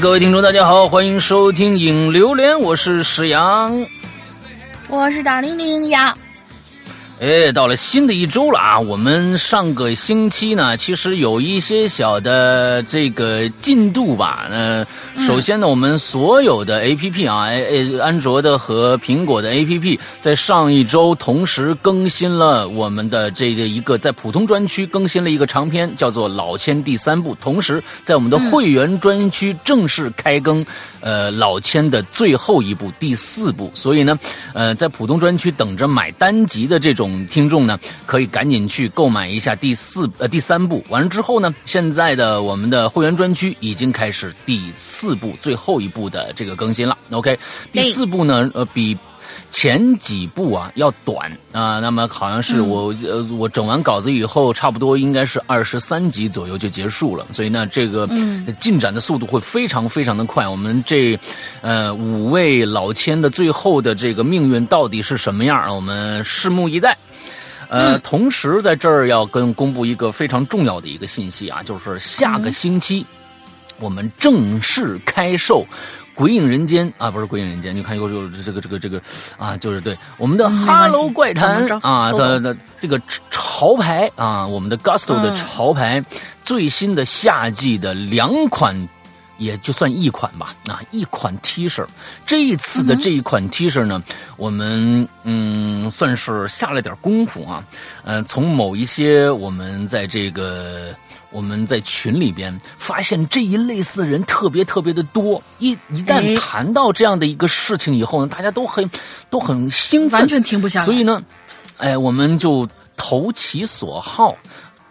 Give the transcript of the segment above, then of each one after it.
各位听众，大家好，欢迎收听《影榴莲》，我是史阳，我是大玲玲呀。哎，到了新的一周了啊！我们上个星期呢，其实有一些小的这个进度吧。呃，首先呢，我们所有的 A P P 啊，哎，安卓的和苹果的 A P P 在上一周同时更新了我们的这个一个在普通专区更新了一个长篇，叫做《老千》第三部。同时，在我们的会员专区正式开更，呃，《老千》的最后一部第四部。所以呢，呃，在普通专区等着买单集的这种。听众呢，可以赶紧去购买一下第四呃第三部。完了之后呢，现在的我们的会员专区已经开始第四部最后一部的这个更新了。OK，第四部呢，呃，比前几部啊要短啊。那么好像是我呃我整完稿子以后，差不多应该是二十三集左右就结束了。所以呢，这个进展的速度会非常非常的快。我们这呃五位老千的最后的这个命运到底是什么样？我们拭目以待。呃，同时在这儿要跟公布一个非常重要的一个信息啊，就是下个星期我们正式开售《鬼影人间》啊，不是《鬼影人间》，你看又又这个这个这个啊，就是对我们的《哈喽怪谈》啊的的这个潮牌啊，我们的 Gusto 的潮牌最新的夏季的两款。也就算一款吧，啊，一款 T 恤。这一次的这一款 T 恤呢，我们嗯算是下了点功夫啊，嗯，从某一些我们在这个我们在群里边发现这一类似的人特别特别的多，一一旦谈到这样的一个事情以后呢，大家都很都很兴奋，完全停不下来。所以呢，哎，我们就投其所好。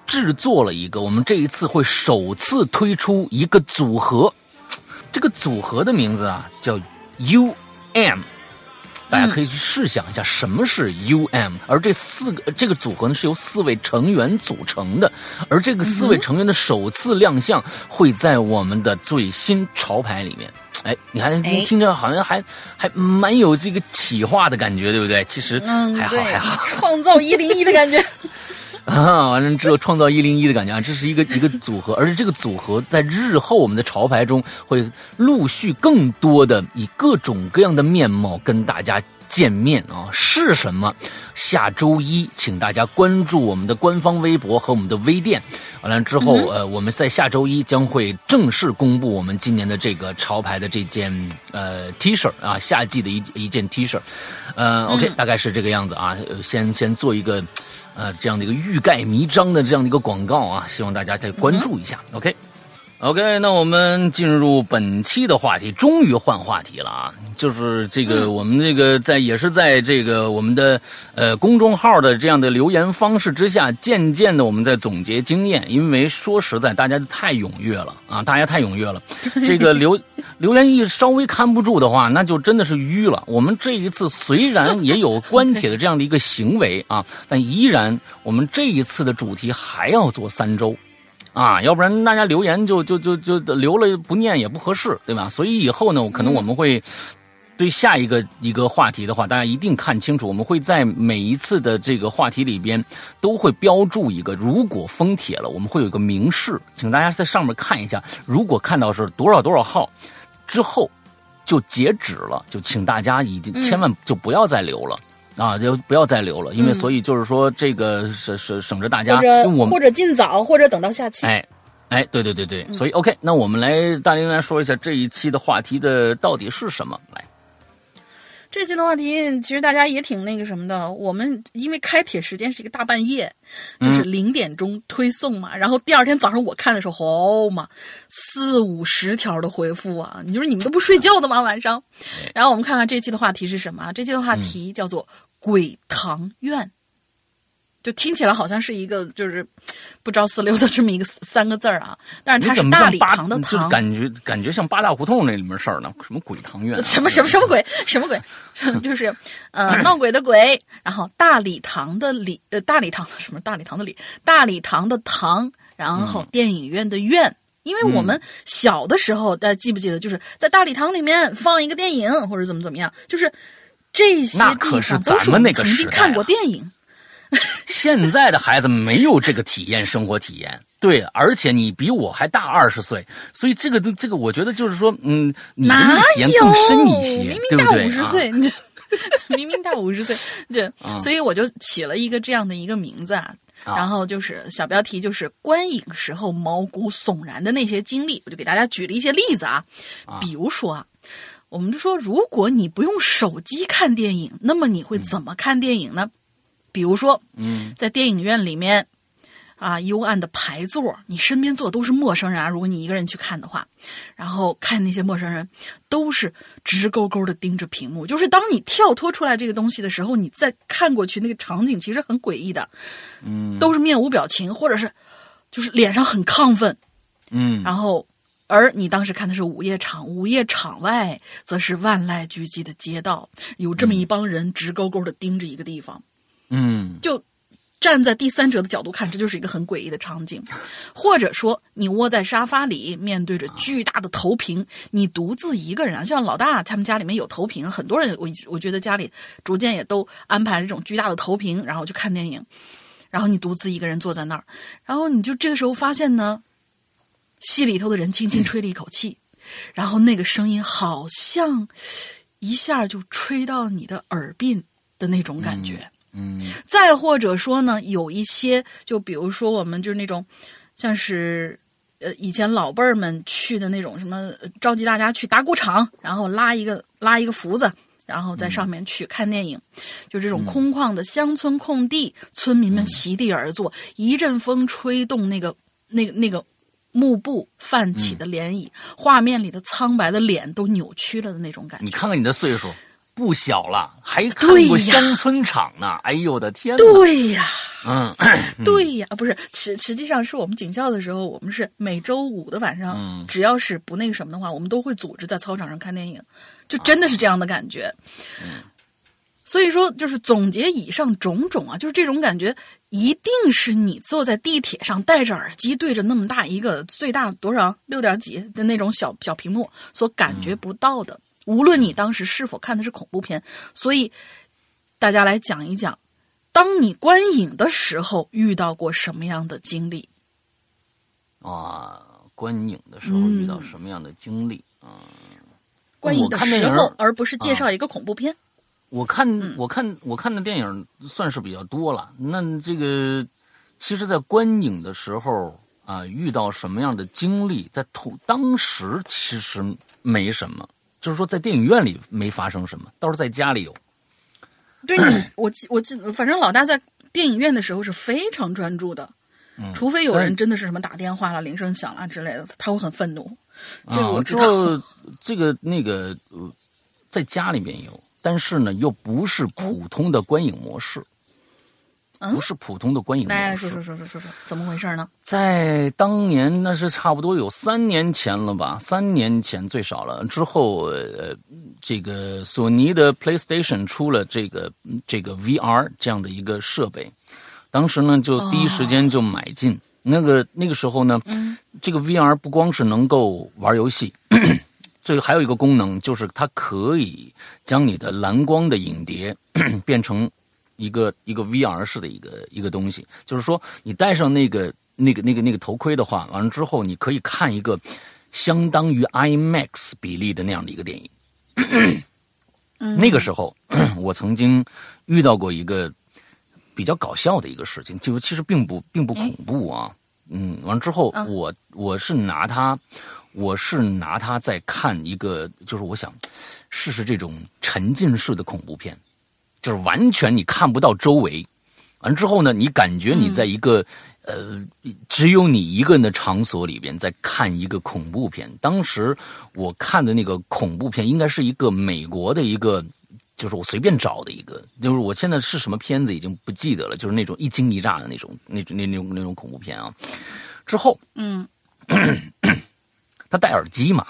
制作了一个，我们这一次会首次推出一个组合，这个组合的名字啊叫 U M，大家可以去试想一下什么是 U M，而这四个这个组合呢是由四位成员组成的，而这个四位成员的首次亮相会在我们的最新潮牌里面。哎，你还，听着好像还还蛮有这个企划的感觉，对不对？其实还好还好，创造一零一的感觉。啊，完了之后创造一零一的感觉啊，这是一个一个组合，而且这个组合在日后我们的潮牌中会陆续更多的以各种各样的面貌跟大家见面啊，是什么？下周一，请大家关注我们的官方微博和我们的微店。完了之后，呃，我们在下周一将会正式公布我们今年的这个潮牌的这件呃 T 恤啊，夏季的一一件 T 恤。呃，OK，大概是这个样子啊，先先做一个。呃，这样的一个欲盖弥彰的这样的一个广告啊，希望大家再关注一下。OK OK，OK，那我们进入本期的话题，终于换话题了啊！就是这个，我们这个在也是在这个我们的呃公众号的这样的留言方式之下，渐渐的我们在总结经验。因为说实在，大家太踊跃了啊，大家太踊跃了，这个留。留言一稍微看不住的话，那就真的是淤了。我们这一次虽然也有关铁的这样的一个行为啊，但依然我们这一次的主题还要做三周，啊，要不然大家留言就就就就留了不念也不合适，对吧？所以以后呢，可能我们会对下一个一个话题的话，大家一定看清楚，我们会在每一次的这个话题里边都会标注一个，如果封帖了，我们会有一个明示，请大家在上面看一下，如果看到是多少多少号。之后就截止了，就请大家已经千万就不要再留了啊，就不要再留了，因为所以就是说这个省省省着大家，我们或者尽早，或者等到下期。哎哎，对对对对，所以 OK，那我们来大林来说一下这一期的话题的到底是什么来。这期的话题其实大家也挺那个什么的，我们因为开帖时间是一个大半夜，就是零点钟推送嘛，然后第二天早上我看的时候，哦嘛，四五十条的回复啊，你说你们都不睡觉的吗？晚上？然后我们看看这期的话题是什么？这期的话题叫做“鬼堂院”。就听起来好像是一个就是不着四六的这么一个三个字儿啊，但是它是大礼堂的堂，就感觉感觉像八大胡同那里面事儿呢，什么鬼堂院？什么什么什么鬼？什么鬼？就是呃闹鬼的鬼，然后大礼堂的礼，呃大礼堂什么大礼堂的礼，大礼堂的堂，然后电影院的院，因为我们小的时候大家记不记得，就是在大礼堂里面放一个电影或者怎么怎么样，就是这些地方都是我们曾经看过电影。现在的孩子没有这个体验，生活体验。对，而且你比我还大二十岁，所以这个都这个，我觉得就是说，嗯，你的体验更深一些，明对不对？明大五十岁，明明大五十岁，就所以我就起了一个这样的一个名字啊。然后就是小标题，就是观影时候毛骨悚然的那些经历，我就给大家举了一些例子啊。比如说啊，我们就说，如果你不用手机看电影，那么你会怎么看电影呢？比如说，嗯，在电影院里面。啊，幽暗的排座，你身边坐都是陌生人啊。如果你一个人去看的话，然后看那些陌生人，都是直勾勾的盯着屏幕。就是当你跳脱出来这个东西的时候，你再看过去，那个场景其实很诡异的，嗯，都是面无表情，或者是就是脸上很亢奋，嗯。然后，而你当时看的是午夜场，午夜场外则是万籁俱寂的街道，有这么一帮人直勾勾的盯着一个地方，嗯，就。站在第三者的角度看，这就是一个很诡异的场景，或者说你窝在沙发里，面对着巨大的投屏，你独自一个人啊，像老大他们家里面有投屏，很多人我我觉得家里逐渐也都安排了这种巨大的投屏，然后去看电影，然后你独自一个人坐在那儿，然后你就这个时候发现呢，戏里头的人轻轻吹了一口气，然后那个声音好像一下就吹到你的耳鬓的那种感觉。嗯，再或者说呢，有一些，就比如说我们就是那种，像是呃以前老辈儿们去的那种什么，召集大家去打鼓场，然后拉一个拉一个福子，然后在上面去看电影，就这种空旷的乡村空地，村民们席地而坐，一阵风吹动那个那个那个幕布泛起的涟漪，画面里的苍白的脸都扭曲了的那种感觉。你看看你的岁数。不小了，还看过乡村场呢！哎呦我的天！对呀，嗯，对呀，不是，实实际上是我们警校的时候，我们是每周五的晚上，只要是不那个什么的话，我们都会组织在操场上看电影，就真的是这样的感觉。所以说，就是总结以上种种啊，就是这种感觉，一定是你坐在地铁上，戴着耳机，对着那么大一个最大多少六点几的那种小小屏幕所感觉不到的。无论你当时是否看的是恐怖片，所以大家来讲一讲，当你观影的时候遇到过什么样的经历？啊，观影的时候遇到什么样的经历？嗯，观影的时候，而不是介绍一个恐怖片。我看，我看，我看的电影算是比较多了。那这个，其实，在观影的时候啊，遇到什么样的经历，在同当时其实没什么。就是说，在电影院里没发生什么，倒是在家里有。对你，我记我记，反正老大在电影院的时候是非常专注的，除非有人真的是什么打电话了、铃声响了之类的，他会很愤怒。这个我知道。这个那个，在家里面有，但是呢，又不是普通的观影模式。不是普通的观影。来说说说说说说，怎么回事呢？在当年，那是差不多有三年前了吧？三年前最少了。之后，呃，这个索尼的 PlayStation 出了这个这个 VR 这样的一个设备，当时呢就第一时间就买进。那个那个时候呢，这个 VR 不光是能够玩游戏，这个还有一个功能，就是它可以将你的蓝光的影碟 变成。一个一个 VR 式的一个一个东西，就是说你戴上那个那个那个那个头盔的话，完了之后你可以看一个相当于 IMAX 比例的那样的一个电影。那个时候，我曾经遇到过一个比较搞笑的一个事情，就其实并不并不恐怖啊。嗯，完了之后，我我是拿它，我是拿它在看一个，就是我想试试这种沉浸式的恐怖片。就是完全你看不到周围，完之后呢，你感觉你在一个呃只有你一个人的场所里边在看一个恐怖片。当时我看的那个恐怖片应该是一个美国的一个，就是我随便找的一个，就是我现在是什么片子已经不记得了，就是那种一惊一乍的那种那那那种那种恐怖片啊。之后，嗯，他戴耳机嘛。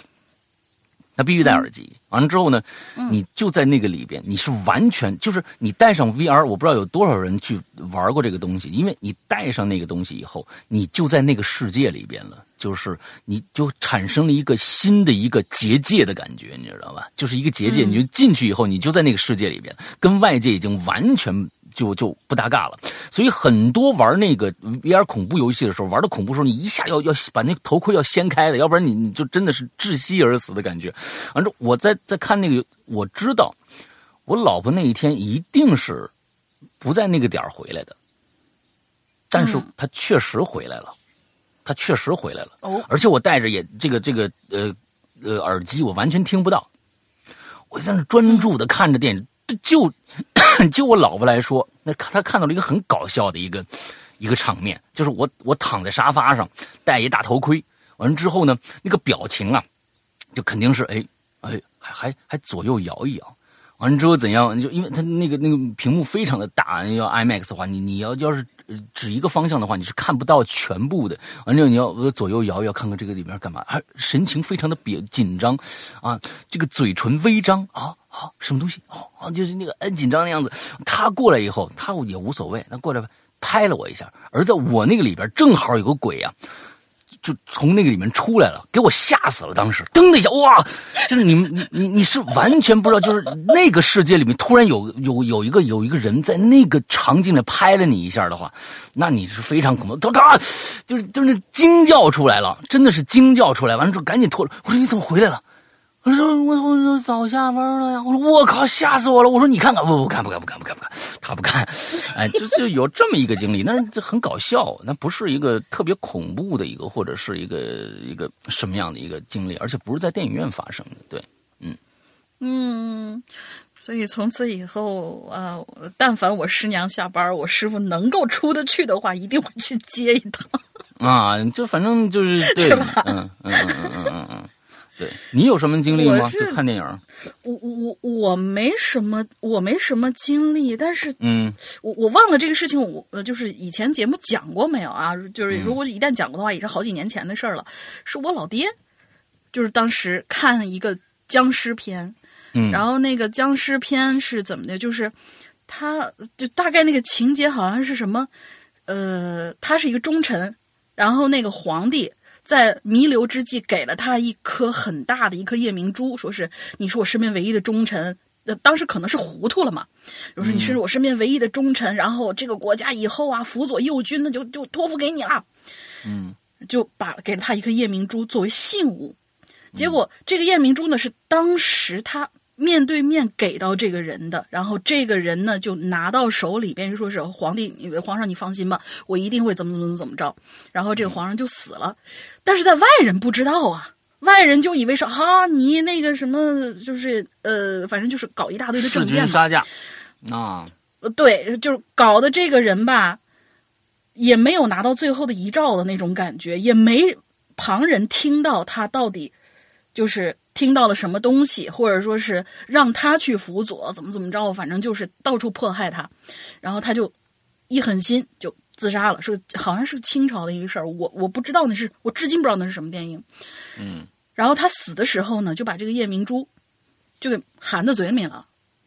他必须戴耳机，完了之后呢，你就在那个里边，你是完全就是你戴上 VR，我不知道有多少人去玩过这个东西，因为你戴上那个东西以后，你就在那个世界里边了，就是你就产生了一个新的一个结界的感觉，你知道吧？就是一个结界，你就进去以后，你就在那个世界里边，跟外界已经完全就就不搭嘎了。所以很多玩那个 VR 恐怖游戏的时候，玩的恐怖时候，你一下要要把那头盔要掀开的，要不然你你就真的是窒息而死的感觉。反正我在在看那个，我知道我老婆那一天一定是不在那个点儿回来的，但是她确实回来了，她确实回来了。哦，而且我戴着也这个这个呃呃耳机，我完全听不到。我在那专注的看着电影，就 就我老婆来说，那她看到了一个很搞笑的一个一个场面，就是我我躺在沙发上，戴一大头盔，完了之后呢，那个表情啊，就肯定是哎哎还还还左右摇一摇，完了之后怎样？就因为它那个那个屏幕非常的大，要 IMAX 的话，你你要要是指一个方向的话，你是看不到全部的。完了之后你要左右摇一摇，看看这个里面干嘛？还神情非常的别紧张啊，这个嘴唇微张啊啊，什么东西？哦啊，就是那个很紧张的样子。他过来以后，他也无所谓，他过来拍了我一下，而在我那个里边正好有个鬼啊。就从那个里面出来了，给我吓死了！当时噔的一下，哇，就是你们，你你你是完全不知道，就是那个世界里面突然有有有一个有一个人在那个场景里拍了你一下的话，那你是非常恐怖，他就是就是惊叫出来了，真的是惊叫出来，完了之后赶紧脱了。我说你怎么回来了？我说我我我早下班了呀！我说我靠，吓死我了！我说你看看，不不看不看不看不看不看，他不看，哎，就就有这么一个经历，但是这很搞笑，那不是一个特别恐怖的一个，或者是一个一个什么样的一个经历，而且不是在电影院发生的，对，嗯嗯，所以从此以后啊，但凡我师娘下班，我师傅能够出得去的话，一定会去接一趟啊，就反正就是对，是吧？嗯嗯嗯嗯嗯嗯。对你有什么经历吗？就看电影。我我我没什么，我没什么经历，但是嗯，我我忘了这个事情，我呃就是以前节目讲过没有啊？就是如果一旦讲过的话，也是好几年前的事儿了。是我老爹，就是当时看一个僵尸片，嗯，然后那个僵尸片是怎么的？就是他就大概那个情节好像是什么，呃，他是一个忠臣，然后那个皇帝。在弥留之际，给了他一颗很大的一颗夜明珠，说是你是我身边唯一的忠臣。呃，当时可能是糊涂了嘛，就说你是我身边唯一的忠臣，然后这个国家以后啊辅佐右军，那就就托付给你了。嗯，就把给了他一颗夜明珠作为信物。结果这个夜明珠呢，是当时他。面对面给到这个人的，然后这个人呢就拿到手里边，说是皇帝，皇上你放心吧，我一定会怎么怎么怎么着。然后这个皇上就死了，但是在外人不知道啊，外人就以为是哈你那个什么，就是呃，反正就是搞一大堆的证件杀价啊，对，就是搞的这个人吧，也没有拿到最后的遗诏的那种感觉，也没旁人听到他到底就是。听到了什么东西，或者说是让他去辅佐，怎么怎么着，反正就是到处迫害他，然后他就一狠心就自杀了，是好像是清朝的一个事儿，我我不知道那是我至今不知道那是什么电影，嗯，然后他死的时候呢，就把这个夜明珠就给含在嘴里面了，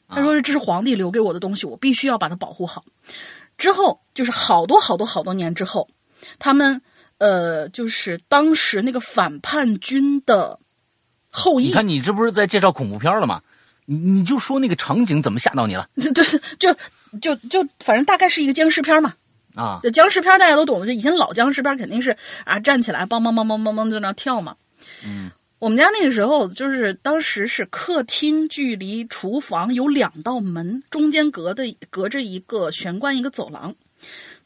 他说这是皇帝留给我的东西，我必须要把它保护好。之后就是好多好多好多年之后，他们呃，就是当时那个反叛军的。后裔，你看你这不是在介绍恐怖片了吗？你你就说那个场景怎么吓到你了？对，就就就反正大概是一个僵尸片嘛。啊，僵尸片大家都懂的，就以前老僵尸片肯定是啊站起来梆梆梆梆梆梆在那跳嘛。嗯，我们家那个时候就是当时是客厅距离厨房有两道门，中间隔的隔着一个玄关一个走廊。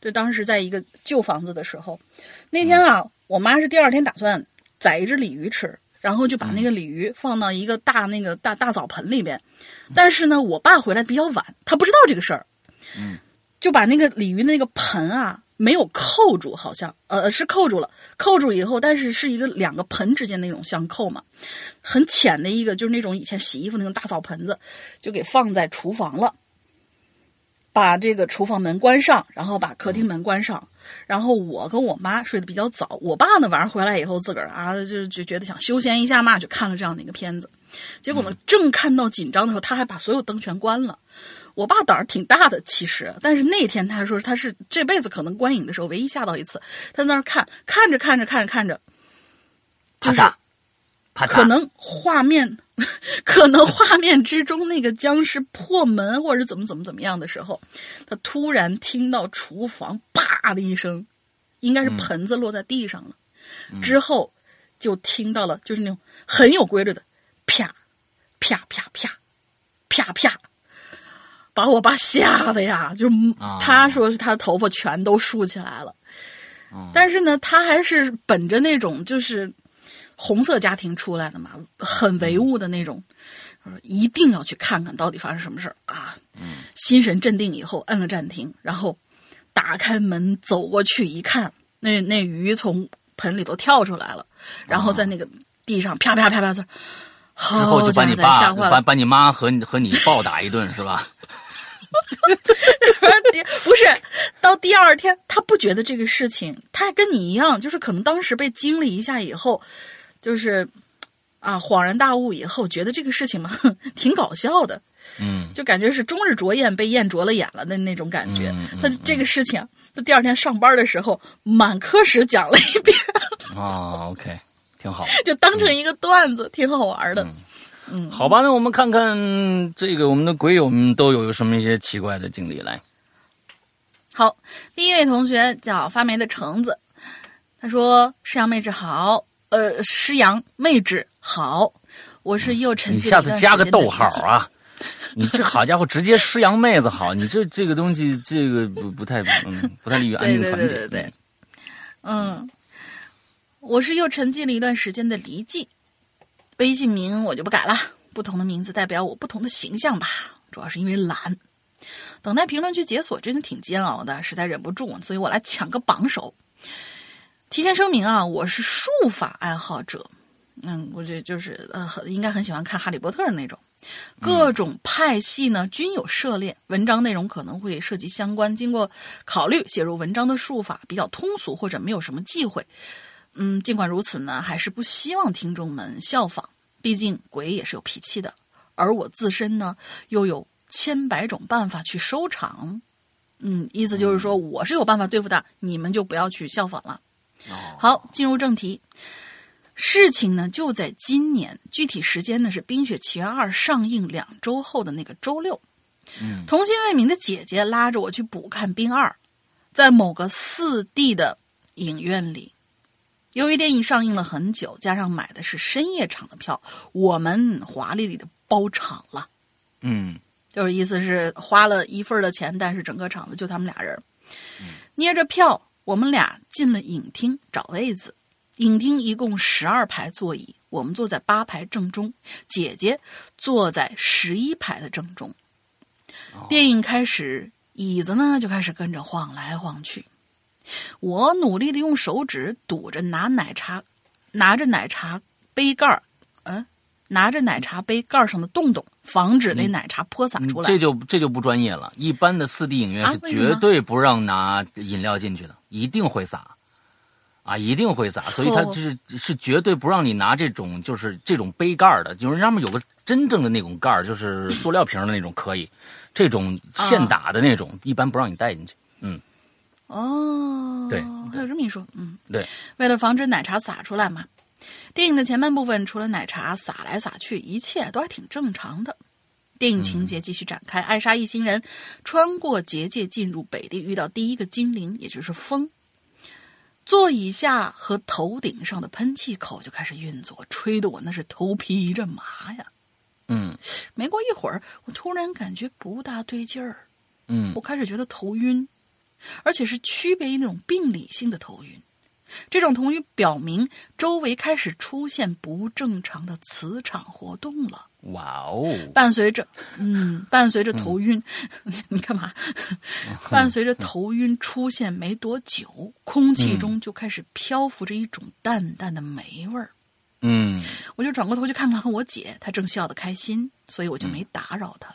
就当时在一个旧房子的时候，那天啊，我妈是第二天打算宰一只鲤鱼吃。然后就把那个鲤鱼放到一个大那个大大澡盆里边，但是呢，我爸回来比较晚，他不知道这个事儿，嗯，就把那个鲤鱼那个盆啊没有扣住，好像。呃是扣住了，扣住以后，但是是一个两个盆之间那种相扣嘛，很浅的一个就是那种以前洗衣服那种大澡盆子，就给放在厨房了。把这个厨房门关上，然后把客厅门关上，然后我跟我妈睡得比较早。我爸呢晚上回来以后，自个儿啊就就觉得想休闲一下嘛，就看了这样的一个片子。结果呢，正看到紧张的时候，他还把所有灯全关了。我爸胆儿挺大的，其实，但是那天他说他是这辈子可能观影的时候唯一吓到一次。他在那儿看，看着看着看着看着，就是啪可能画面，可能画面之中那个僵尸破门或者怎么怎么怎么样的时候，他突然听到厨房啪的一声，应该是盆子落在地上了，之后就听到了就是那种很有规律的啪啪啪啪啪啪，把我爸吓得呀，就他说是他的头发全都竖起来了。但是呢，他还是本着那种就是红色家庭出来的嘛，很唯物的那种，说一定要去看看到底发生什么事儿啊。心神镇定以后，摁了暂停，然后打开门走过去一看，那那鱼从盆里头跳出来了，然后在那个地上啪啪啪啪的，之后就把你爸把把你妈和和你暴打一顿是吧？不是，到第二天他不觉得这个事情，他还跟你一样，就是可能当时被惊了一下以后，就是啊恍然大悟以后，觉得这个事情嘛 挺搞笑的，嗯，就感觉是终日灼眼被焰灼了眼了的那种感觉。嗯嗯他这个事情，他第二天上班的时候满科室讲了一遍，啊，OK，挺好。就当成一个段子，挺好玩的。嗯，好吧，那我们看看这个我们的鬼友们都有什么一些奇怪的经历来。好，第一位同学叫发霉的橙子，他说：“师阳妹子好，呃，施阳妹子好，我是又沉你下次加个逗号啊！你这好家伙，直接施阳妹子好，你这这个东西，这个不不太嗯不太利于安定对对团结。对对对，嗯，我是又沉寂了一段时间的离记，微信名我就不改了，不同的名字代表我不同的形象吧，主要是因为懒。等待评论区解锁真的挺煎熬的，实在忍不住，所以我来抢个榜首。提前声明啊，我是术法爱好者，嗯，我觉得就是呃，很应该很喜欢看《哈利波特》的那种。各种派系呢均有涉猎，文章内容可能会涉及相关。经过考虑，写入文章的术法比较通俗或者没有什么忌讳。嗯，尽管如此呢，还是不希望听众们效仿，毕竟鬼也是有脾气的，而我自身呢又有千百种办法去收场。嗯，意思就是说我是有办法对付的，你们就不要去效仿了。好，进入正题。事情呢就在今年，具体时间呢是《冰雪奇缘二》上映两周后的那个周六。嗯，童心未泯的姐姐拉着我去补看《冰二》，在某个四 D 的影院里。由于电影上映了很久，加上买的是深夜场的票，我们华丽丽的包场了。嗯就是意思是花了一份的钱，但是整个场子就他们俩人儿。捏着票，我们俩进了影厅找位子。影厅一共十二排座椅，我们坐在八排正中，姐姐坐在十一排的正中。电影开始，椅子呢就开始跟着晃来晃去。我努力的用手指堵着拿奶茶，拿着奶茶杯盖拿着奶茶杯盖上的洞洞，防止那奶茶泼洒出来。嗯这就这就不专业了。一般的四 D 影院是绝对不让拿饮料进去的，一定会洒，啊，一定会洒。所以它哦就是是绝对不让你拿这种就是这种杯盖的，就是上面有个真正的那种盖儿，就是塑料瓶的那种可以，这种现打的那种、一般不让你带进去。嗯，哦，对还有这么一说，嗯，对，为了防止奶茶洒出来嘛，电影的前半部分除了奶茶洒来洒去，一切都还挺正常的。电影情节继续展开，艾莎一行人穿过结界进入北地，遇到第一个精灵，也就是风。座椅下和头顶上的喷气口就开始运作，吹得我那是头皮一阵麻呀。嗯没过一会儿，我突然感觉不大对劲儿，嗯我开始觉得头晕，而且是区别于那种病理性的头晕。这种同语表明周围开始出现不正常的磁场活动了。哇哦，伴随着，嗯，伴随着头晕，你干嘛？伴随着头晕出现没多久，空气中就开始漂浮着一种淡淡的霉味儿。嗯我就转过头去看看我姐，她正笑得开心，所以我就没打扰她。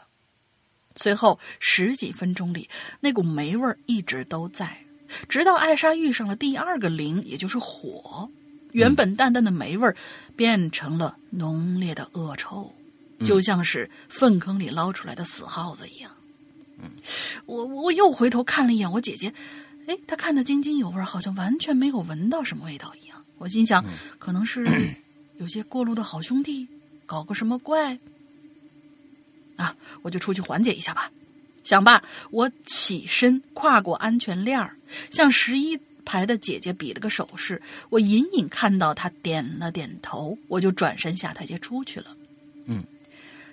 随后十几分钟里，那股霉味儿一直都在，直到艾莎遇上了第二个灵，也就是火。原本淡淡的霉味儿变成了浓烈的恶臭，就像是粪坑里捞出来的死耗子一样。我我又回头看了一眼我姐姐，哎，她看得津津有味，好像完全没有闻到什么味道一样。我心想，可能是 有些过路的好兄弟搞个什么怪？啊，我就出去缓解一下吧。想罢，我起身跨过安全链儿，向十一排的姐姐比了个手势。我隐隐看到她点了点头，我就转身下台阶出去了。嗯，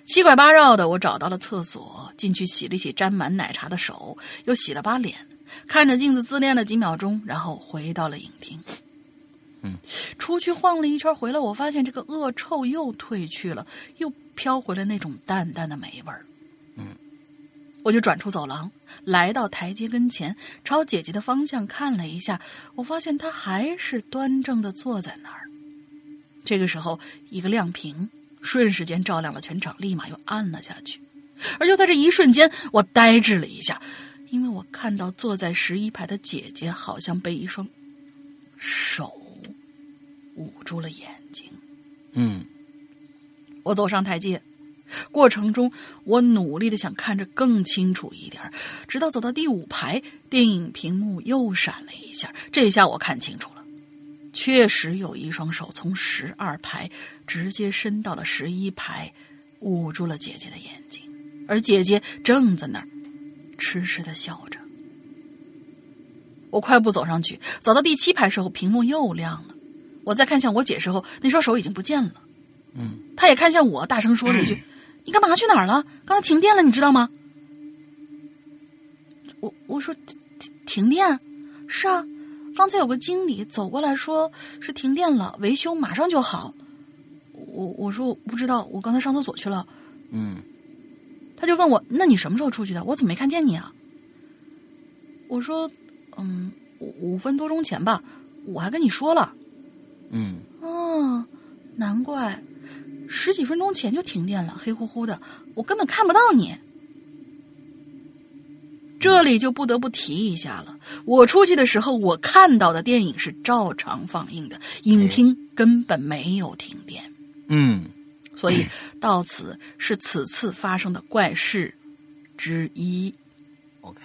七拐八绕的，我找到了厕所，进去洗了洗沾满奶茶的手，又洗了把脸，看着镜子自恋了几秒钟，然后回到了影厅。嗯，出去晃了一圈，回来我发现这个恶臭又褪去了，又飘回了那种淡淡的霉味儿。嗯，我就转出走廊，来到台阶跟前，朝姐姐的方向看了一下，我发现她还是端正的坐在那儿。这个时候，一个亮屏瞬时间照亮了全场，立马又暗了下去。而就在这一瞬间，我呆滞了一下，因为我看到坐在十一排的姐姐好像被一双手。捂住了眼睛。嗯，我走上台阶，过程中我努力的想看着更清楚一点，直到走到第五排，电影屏幕又闪了一下，这下我看清楚了，确实有一双手从十二排直接伸到了十一排，捂住了姐姐的眼睛，而姐姐正在那儿痴痴的笑着。我快步走上去，走到第七排时候，屏幕又亮了。我再看向我姐时候，那双手已经不见了。嗯，她也看向我，大声说了一句：“你干嘛去哪儿了？刚才停电了，你知道吗？”我我说：“停停停电？是啊，刚才有个经理走过来说是停电了，维修马上就好。”我我说我不知道，我刚才上厕所去了。嗯，他就问我：“那你什么时候出去的？我怎么没看见你啊？”我说：“嗯，五五分多钟前吧，我还跟你说了。”嗯，哦，难怪，十几分钟前就停电了，黑乎乎的，我根本看不到你。这里就不得不提一下了，我出去的时候，我看到的电影是照常放映的，影厅根本没有停电。嗯，所以到此是此次发生的怪事之一。OK，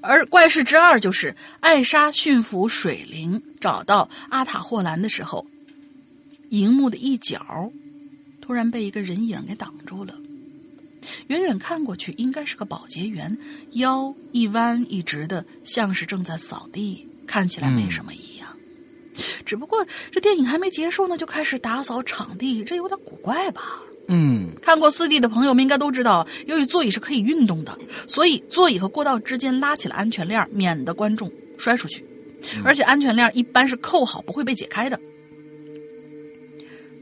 而怪事之二就是艾莎驯服水灵找到阿塔霍兰的时候，荧幕的一角突然被一个人影给挡住了。远远看过去，应该是个保洁员，腰一弯一直的，像是正在扫地，看起来没什么异样。只不过这电影还没结束呢，就开始打扫场地，这有点古怪吧？嗯看过四 D 的朋友们应该都知道，由于座椅是可以运动的，所以座椅和过道之间拉起了安全链，免得观众摔出去。而且安全链一般是扣好，不会被解开的。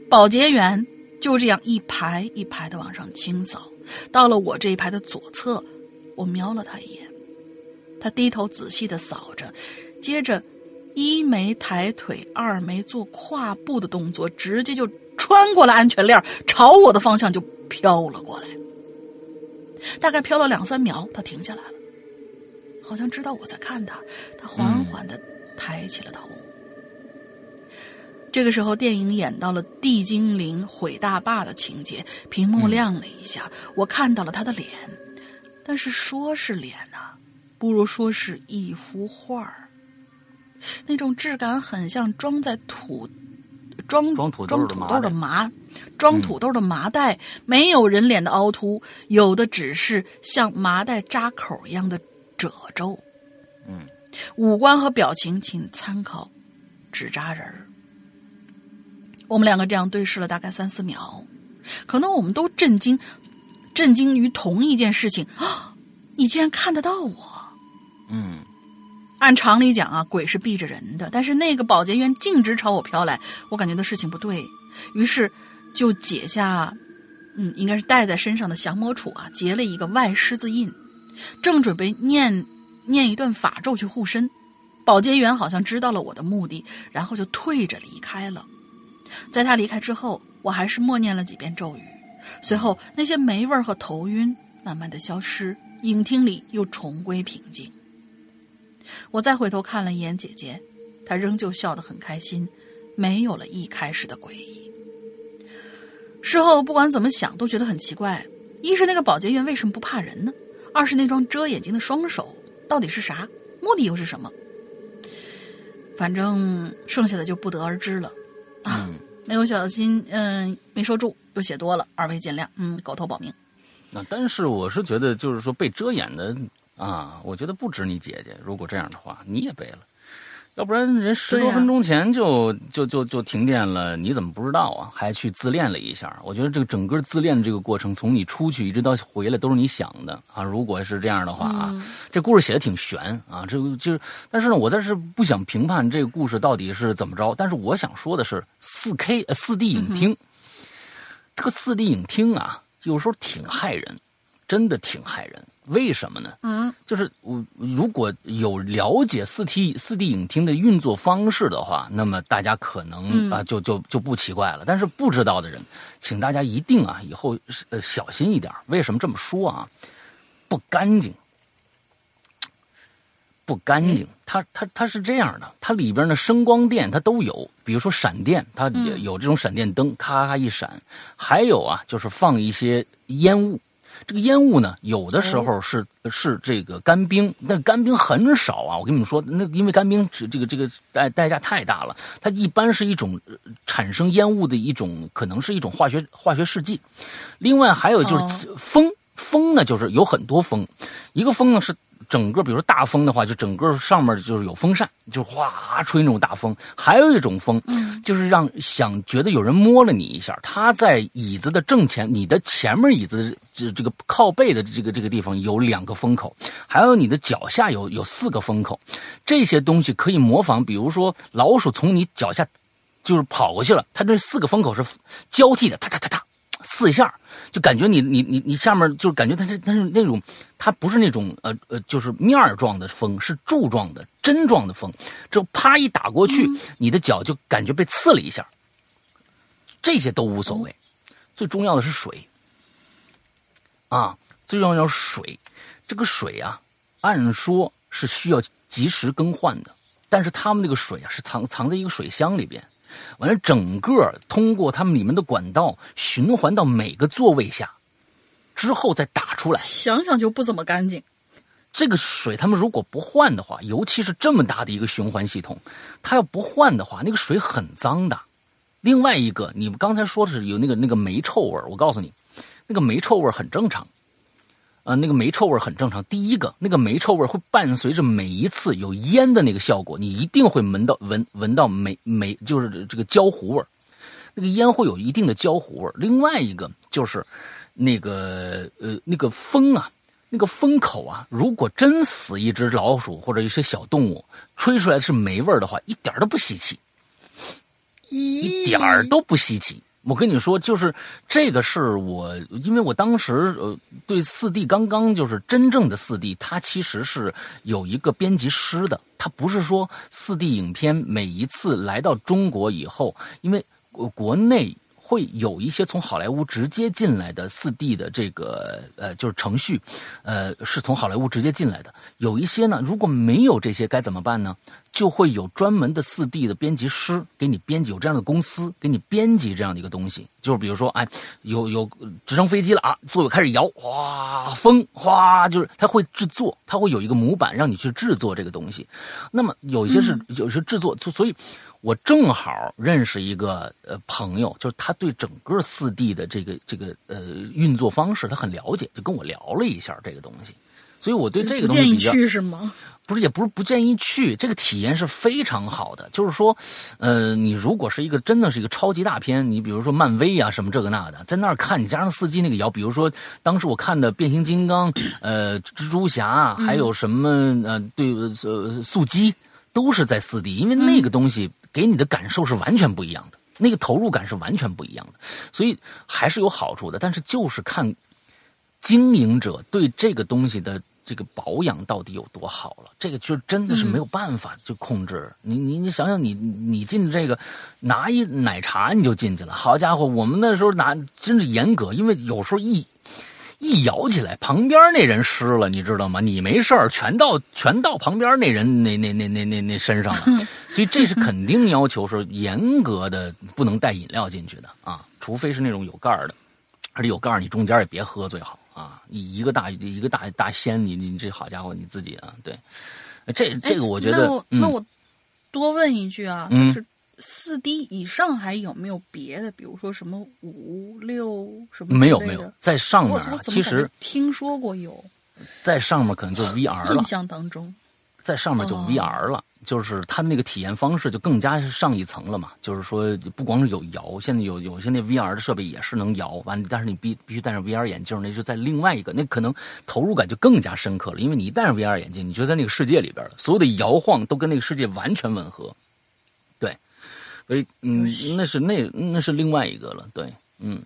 保洁员就这样一排一排的往上清扫，到了我这一排的左侧，我瞄了他一眼，他低头仔细的扫着，接着一没抬腿，二没做跨步的动作，直接就穿过了安全链，朝我的方向就飘了过来。大概飘了两三秒，他停下来了，好像知道我在看他，他缓缓的抬起了头。这个时候，电影演到了地精灵毁大坝的情节，屏幕亮了一下，我看到了他的脸，但是说是脸呐、不如说是一幅画儿。那种质感很像装在土装装土豆装土豆的麻袋的麻装土豆的麻袋，没有人脸的凹凸，有的只是像麻袋扎口一样的褶皱。嗯，五官和表情请参考纸扎人儿。我们两个这样对视了大概三四秒，可能我们都震惊，震惊于同一件事情啊！你竟然看得到我！嗯按常理讲啊，鬼是避着人的，但是那个保洁员径直朝我飘来，我感觉到事情不对，于是就解下，嗯，应该是戴在身上的降魔杵啊，结了一个外狮子印，正准备念念一段法咒去护身，保洁员好像知道了我的目的，然后就退着离开了。在他离开之后，我还是默念了几遍咒语，随后那些霉味儿和头晕慢慢的消失，影厅里又重归平静。我再回头看了一眼姐姐，她仍旧笑得很开心，没有了一开始的诡异。事后不管怎么想，都觉得很奇怪：一是那个保洁员为什么不怕人呢？二是那双遮眼睛的双手到底是啥？目的又是什么？反正剩下的就不得而知了。啊，没有小心，嗯，没收住，又写多了，二位见谅。嗯，狗头保命。那但是我是觉得，就是说被遮掩的啊，我觉得不止你姐姐。如果这样的话，你也背了。要不然人十多分钟前就就就就停电了，你怎么不知道啊？还去自恋了一下。我觉得这个整个自恋的这个过程，从你出去一直到回来都是你想的啊。如果是这样的话啊，这故事写的挺悬啊。这个就是，但是呢，我在这不想评判这个故事到底是怎么着。但是我想说的是，四 K 呃四 D 影厅，这个四 D 影厅啊，有时候挺害人，真的挺害人。为什么呢？嗯，就是我如果有了解四 T 四 D 影厅的运作方式的话，那么大家可能啊就就就不奇怪了。但是不知道的人，请大家一定啊以后呃小心一点。为什么这么说啊？不干净，不干净。它它它是这样的，它里边的声光电它都有，比如说闪电，它有这种闪电灯，咔咔一闪。还有啊，就是放一些烟雾。这个烟雾呢，有的时候是是这个干冰，但干冰很少啊。我跟你们说，那因为干冰这这个这个代代价太大了，它一般是一种产生烟雾的一种，可能是一种化学化学试剂。另外还有就是风，风呢就是有很多风，一个风呢是。整个，比如说大风的话，就整个上面就是有风扇，就哗吹那种大风。还有一种风，就是让想觉得有人摸了你一下。他在椅子的正前，你的前面椅子这这个靠背的这个这个地方有两个风口，还有你的脚下有有四个风口。这些东西可以模仿，比如说老鼠从你脚下就是跑过去了，它这四个风口是交替的，哒哒哒哒四下。就感觉你你你你下面就是感觉它是它是那种，它不是那种呃呃就是面状的风，是柱状的针状的风，这啪一打过去，你的脚就感觉被刺了一下。这些都无所谓，最重要的是水啊，最重要是水。这个水啊，按说是需要及时更换的，但是他们那个水啊是藏藏在一个水箱里边。完了，整个通过他们里面的管道循环到每个座位下，之后再打出来。想想就不怎么干净。这个水他们如果不换的话，尤其是这么大的一个循环系统，它要不换的话，那个水很脏的。另外一个，你们刚才说的是有那个那个煤臭味我告诉你，那个煤臭味很正常。呃，那个煤臭味很正常。第一个，那个煤臭味会伴随着每一次有烟的那个效果，你一定会闻到闻闻到煤煤，就是这个焦糊味那个烟会有一定的焦糊味另外一个就是，那个呃那个风啊，那个风口啊，如果真死一只老鼠或者一些小动物，吹出来是煤味的话，一点都不稀奇，一点儿都不稀奇。我跟你说，就是这个是我，因为我当时呃对四 D 刚刚就是真正的四 D，它其实是有一个编辑师的，它不是说四 D 影片每一次来到中国以后，因为国内。会有一些从好莱坞直接进来的四 D 的这个呃，就是程序，呃，是从好莱坞直接进来的。有一些呢，如果没有这些该怎么办呢？就会有专门的四 D 的编辑师给你编辑，有这样的公司给你编辑这样的一个东西。就是比如说，哎，有有直升飞机了啊，座位开始摇，哗，风哗，就是它会制作，它会有一个模板让你去制作这个东西。那么有一些是有些制作，就所以。我正好认识一个呃朋友，就是他对整个四 D 的这个这个呃运作方式他很了解，就跟我聊了一下这个东西，所以我对这个东西比较去是吗？不是，也不是不建议去，这个体验是非常好的。就是说，呃，你如果是一个真的是一个超级大片，你比如说漫威啊什么这个那的，在那儿看，你加上四 D 那个摇，比如说当时我看的变形金刚、呃蜘蛛侠，还有什么呃对呃速激，都是在四 D，因为那个东西。给你的感受是完全不一样的，那个投入感是完全不一样的，所以还是有好处的。但是就是看经营者对这个东西的这个保养到底有多好了，这个就真的是没有办法就控制。你你你想想，你你进这个拿一奶茶你就进去了，好家伙，我们那时候拿真是严格，因为有时候一。一摇起来，旁边那人湿了，你知道吗？你没事儿，全到全到旁边那人那那那那那那身上了。所以这是肯定要求是严格的，不能带饮料进去的啊，除非是那种有盖儿的，而且有盖儿你中间也别喝最好啊。一一个大一个大大仙，你你这好家伙，你自己啊，对，这这个我觉得，那我那我多问一句啊，就是四 D 以上还有没有别的？比如说什么五六什么？没有没有，在上面啊，其实听说过有，在上面可能就 VR 了。印象当中，在上面就 VR 了。就是它那个体验方式就更加上一层了嘛，就是说不光是有摇，现在有有些那 VR 的设备也是能摇，完但是你必必须戴上 VR 眼镜，那就在另外一个，那可能投入感就更加深刻了，因为你一戴上 VR 眼镜，你就在那个世界里边了，所有的摇晃都跟那个世界完全吻合，对，所以嗯，那是那那是另外一个了，对，嗯，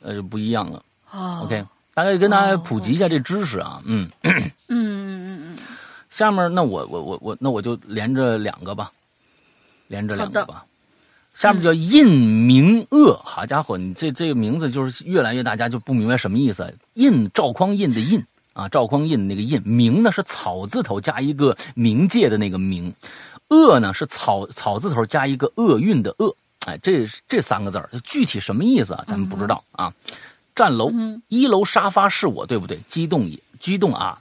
那就不一样了。OK，大概跟大家普及一下这知识啊，嗯嗯嗯嗯嗯。下面那我我我我那我就连着两个吧，连着两个吧。下面叫印明鄂，好家伙，你这这个名字就是越来越大家就不明白什么意思。印赵匡胤的印啊，赵匡胤那个印，明呢是草字头加一个冥界的那个冥，鄂呢是草草字头加一个厄运的厄。哎，这这三个字儿具体什么意思啊？咱们不知道啊。站楼一楼沙发是我对不对？激动也激动啊。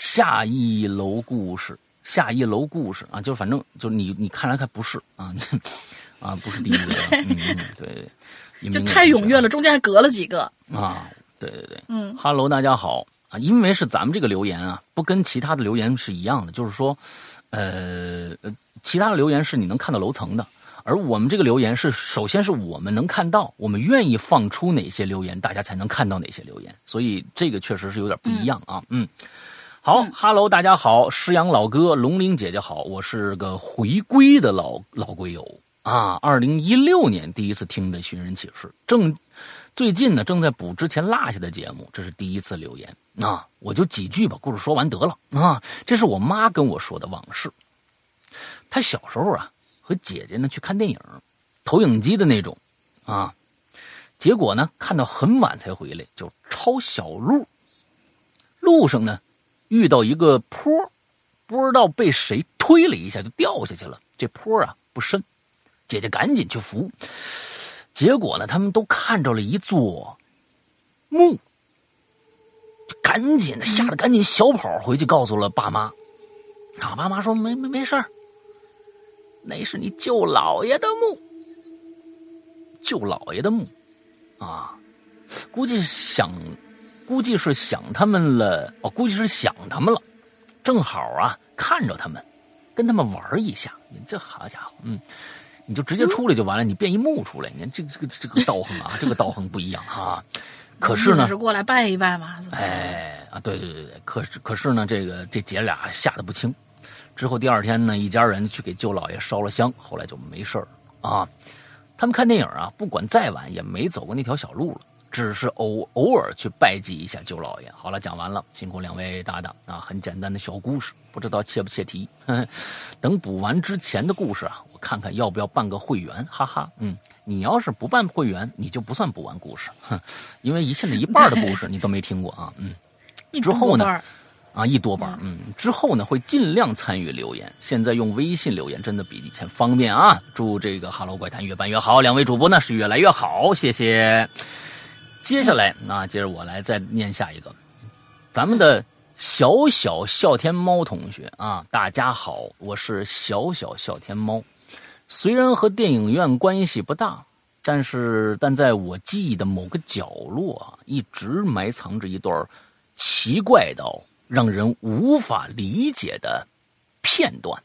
下一楼故事，下一楼故事啊，就是反正就是你你看来看不是啊，啊不是第一个，嗯对对，就太踊跃了，中间还隔了几个。啊，对对对，嗯。哈喽大家好啊，因为是咱们这个留言啊，不跟其他的留言是一样的，就是说，呃，其他的留言是你能看到楼层的，而我们这个留言是首先是我们能看到，我们愿意放出哪些留言，大家才能看到哪些留言，所以这个确实是有点不一样啊，嗯。好哈喽，大家好，诗阳老哥，龙玲姐姐好，我是个回归的老老龟友啊。二零一六年第一次听的《寻人启事》，正最近呢正在补之前落下的节目，这是第一次留言啊。我就几句把故事说完得了啊。这是我妈跟我说的往事。她小时候啊和姐姐呢去看电影，投影机的那种啊，结果呢看到很晚才回来，就抄小路，路上呢。遇到一个坡，不知道被谁推了一下就掉下去了。这坡啊不深，姐姐赶紧去扶，结果呢，他们都看着了一座墓，就赶紧的吓得赶紧小跑回去告诉了爸妈。啊，爸妈说没没没事儿，那是你舅姥爷的墓，舅姥爷的墓，啊，估计想。估计是想他们了，我估计是想他们了，正好啊，看着他们，跟他们玩一下。你这好家伙，嗯，你就直接出来就完了，你变一木出来，你看这个这个这个道行啊，这个道行不一样哈。可是呢，是过来拜一拜嘛。哎啊，对对对对，可是可是呢，这个这姐俩吓得不轻。之后第二天呢，一家人去给舅姥爷烧了香，后来就没事儿啊。他们看电影啊，不管再晚也没走过那条小路了。只是偶偶尔去拜祭一下舅老爷。好了，讲完了，辛苦两位搭档啊！很简单的小故事，不知道切不切题。等补完之前的故事啊，我看看要不要办个会员，哈哈。嗯，你要是不办会员，你就不算补完故事，哼，因为一现在一半的故事你都没听过啊。嗯，之后呢？啊，一多半。嗯，之后呢会尽量参与留言。现在用微信留言真的比以前方便啊！祝这个哈喽怪谈越办越好，两位主播呢是越来越好，谢谢。接下来，那接着我来再念下一个。咱们的小小笑天猫同学啊，大家好，我是小小笑天猫。虽然和电影院关系不大，但是但在我记忆的某个角落啊，一直埋藏着一段奇怪到让人无法理解的片段。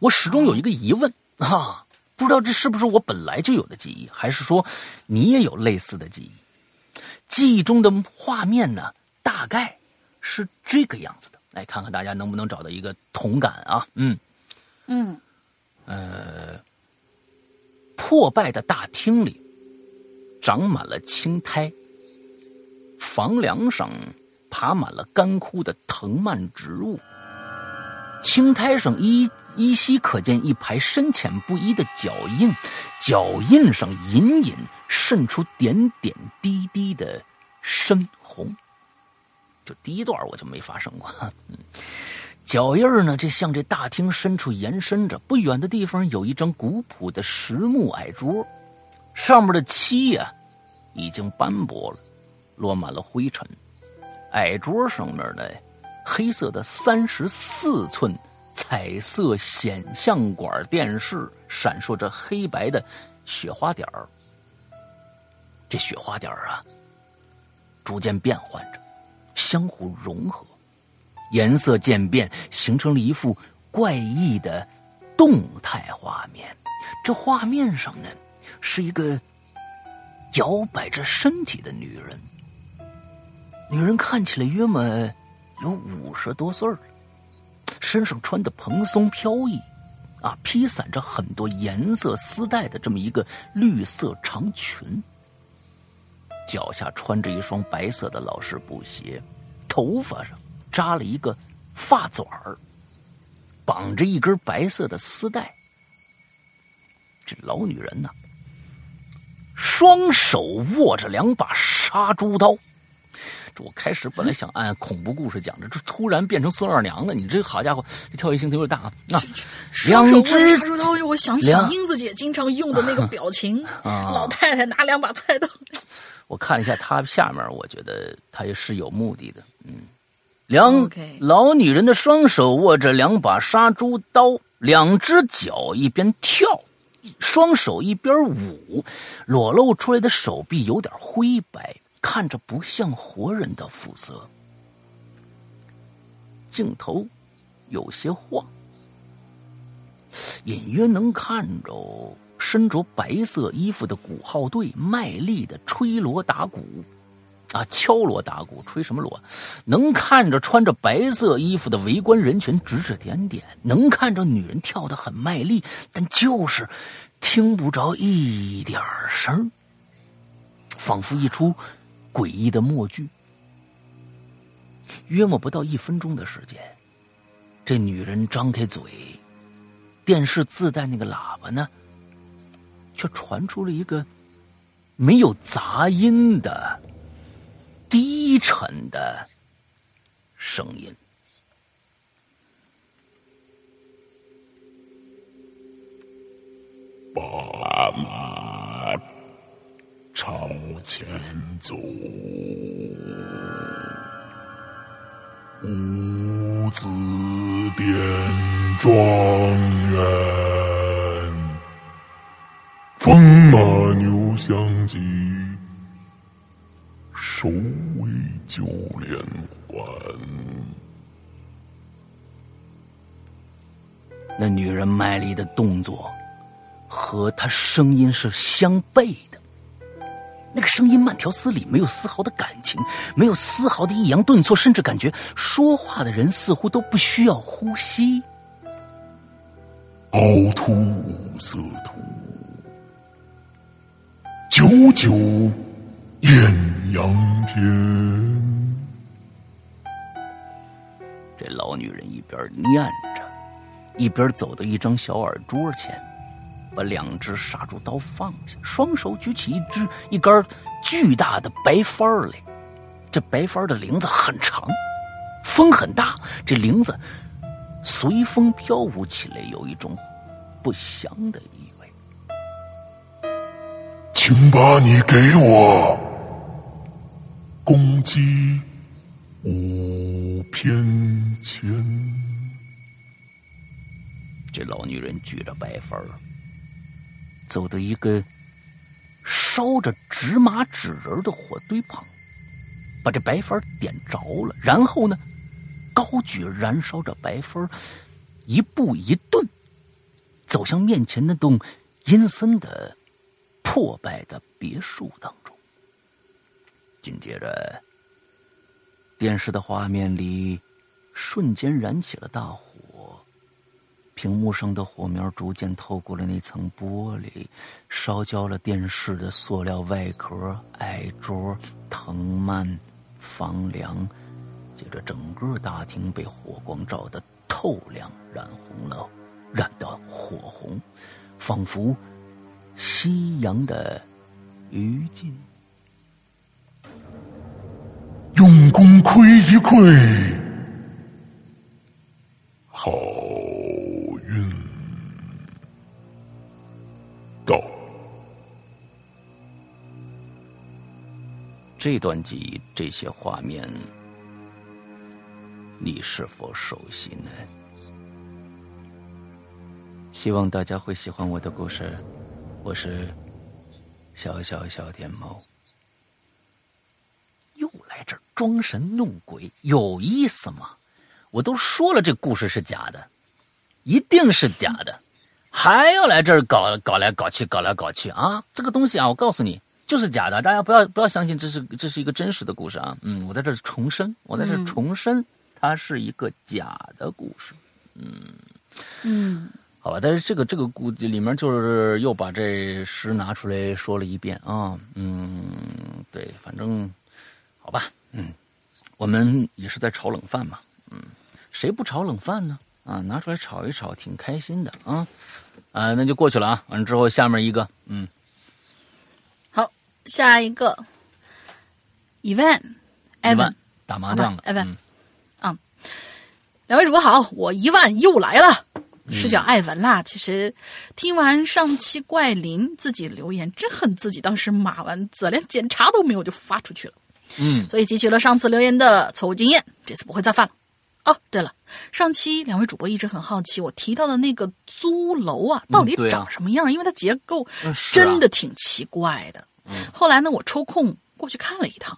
我始终有一个疑问啊。不知道这是不是我本来就有的记忆，还是说你也有类似的记忆？记忆中的画面呢，大概是这个样子的。来看看大家能不能找到一个同感啊？嗯嗯呃，破败的大厅里长满了青苔，房梁上爬满了干枯的藤蔓植物，青苔上依。依稀可见一排深浅不一的脚印，脚印上隐隐渗出点点滴滴的深红。就第一段我就没发生过。嗯，脚印呢，这向这大厅深处延伸着。不远的地方有一张古朴的实木矮桌，上面的漆呀已经斑驳了，落满了灰尘。矮桌上面的黑色的三十四寸。彩色显像管电视闪烁着黑白的雪花点儿。这雪花点儿啊，逐渐变换着，相互融合，颜色渐变，形成了一幅怪异的动态画面。这画面上呢，是一个摇摆着身体的女人。女人看起来约么有五十多岁了，身上穿的蓬松飘逸，啊，披散着很多颜色丝带的这么一个绿色长裙。脚下穿着一双白色的老式布鞋，头发上扎了一个发卷儿，绑着一根白色的丝带。这老女人呢，双手握着两把杀猪刀。这我开始本来想按恐怖故事讲的，这突然变成孙二娘了。你这好家伙，这跳跃性有点大啊！那两只杀猪刀，我想起英子姐经常用的那个表情，老太太拿两把菜刀。我看了一下她下面，我觉得她也是有目的的。嗯，两老女人的双手握着两把杀猪刀，两只脚一边跳，双手一边舞，裸露出来的手臂有点灰白，看着不像活人的肤色。镜头有些晃，隐约能看着。身着白色衣服的鼓号队卖力的吹锣打鼓，啊，敲锣打鼓，吹什么锣？能看着穿着白色衣服的围观人群指指点点，能看着女人跳得很卖力，但就是听不着一点声仿佛一出诡异的默剧。约莫不到一分钟的时间，这女人张开嘴，电视自带那个喇叭呢。却传出了一个没有杂音的低沉的声音。爸妈朝前走，五子点状元。风马牛相及，首尾九连环。那女人卖力的动作和她声音是相悖的。那个声音慢条斯理，没有丝毫的感情，没有丝毫的抑扬顿挫，甚至感觉说话的人似乎都不需要呼吸。凹凸五色图。九九艳阳天。这老女人一边念着，一边走到一张小耳桌前，把两只杀猪刀放下，双手举起一只一根巨大的白幡儿来。这白幡的铃子很长，风很大，这铃子随风飘舞起来，有一种不祥的意味。请把你给我，公鸡五偏钱。这老女人举着白幡儿，走到一个烧着纸马纸人的火堆旁，把这白幡点着了，然后呢，高举燃烧着白幡一步一顿，走向面前那栋阴森的。破败的别墅当中，紧接着，电视的画面里瞬间燃起了大火，屏幕上的火苗逐渐透过了那层玻璃，烧焦了电视的塑料外壳、矮桌、藤蔓、房梁，接着整个大厅被火光照得透亮，染红了，染得火红，仿佛。夕阳的余烬，用功亏一篑，好运到。这段记忆，这些画面，你是否熟悉呢？希望大家会喜欢我的故事。我是小小小天猫，又来这儿装神弄鬼，有意思吗？我都说了，这故事是假的，一定是假的，还要来这儿搞搞来搞去，搞来搞去啊！这个东西啊，我告诉你，就是假的，大家不要不要相信，这是这是一个真实的故事啊！嗯，我在这儿重申，我在这儿重申，它是一个假的故事。嗯，好吧，但是这个这个故里面就是又把这诗拿出来说了一遍啊，嗯，对，反正好吧，嗯，我们也是在炒冷饭嘛，嗯，谁不炒冷饭呢？啊，拿出来炒一炒，挺开心的啊，啊，那就过去了啊，完了之后下面一个，嗯，好，下一个一 Evan，打麻将，Evan。嗯两位主播好，我一万又来了，是叫艾文啦。其实听完上期怪林自己留言，真恨自己当时码完字连检查都没有就发出去了，嗯。所以汲取了上次留言的错误经验，这次不会再犯了。哦，对了，上期两位主播一直很好奇我提到的那个租楼啊，到底长什么样？因为它结构真的挺奇怪的。后来呢，我抽空过去看了一趟，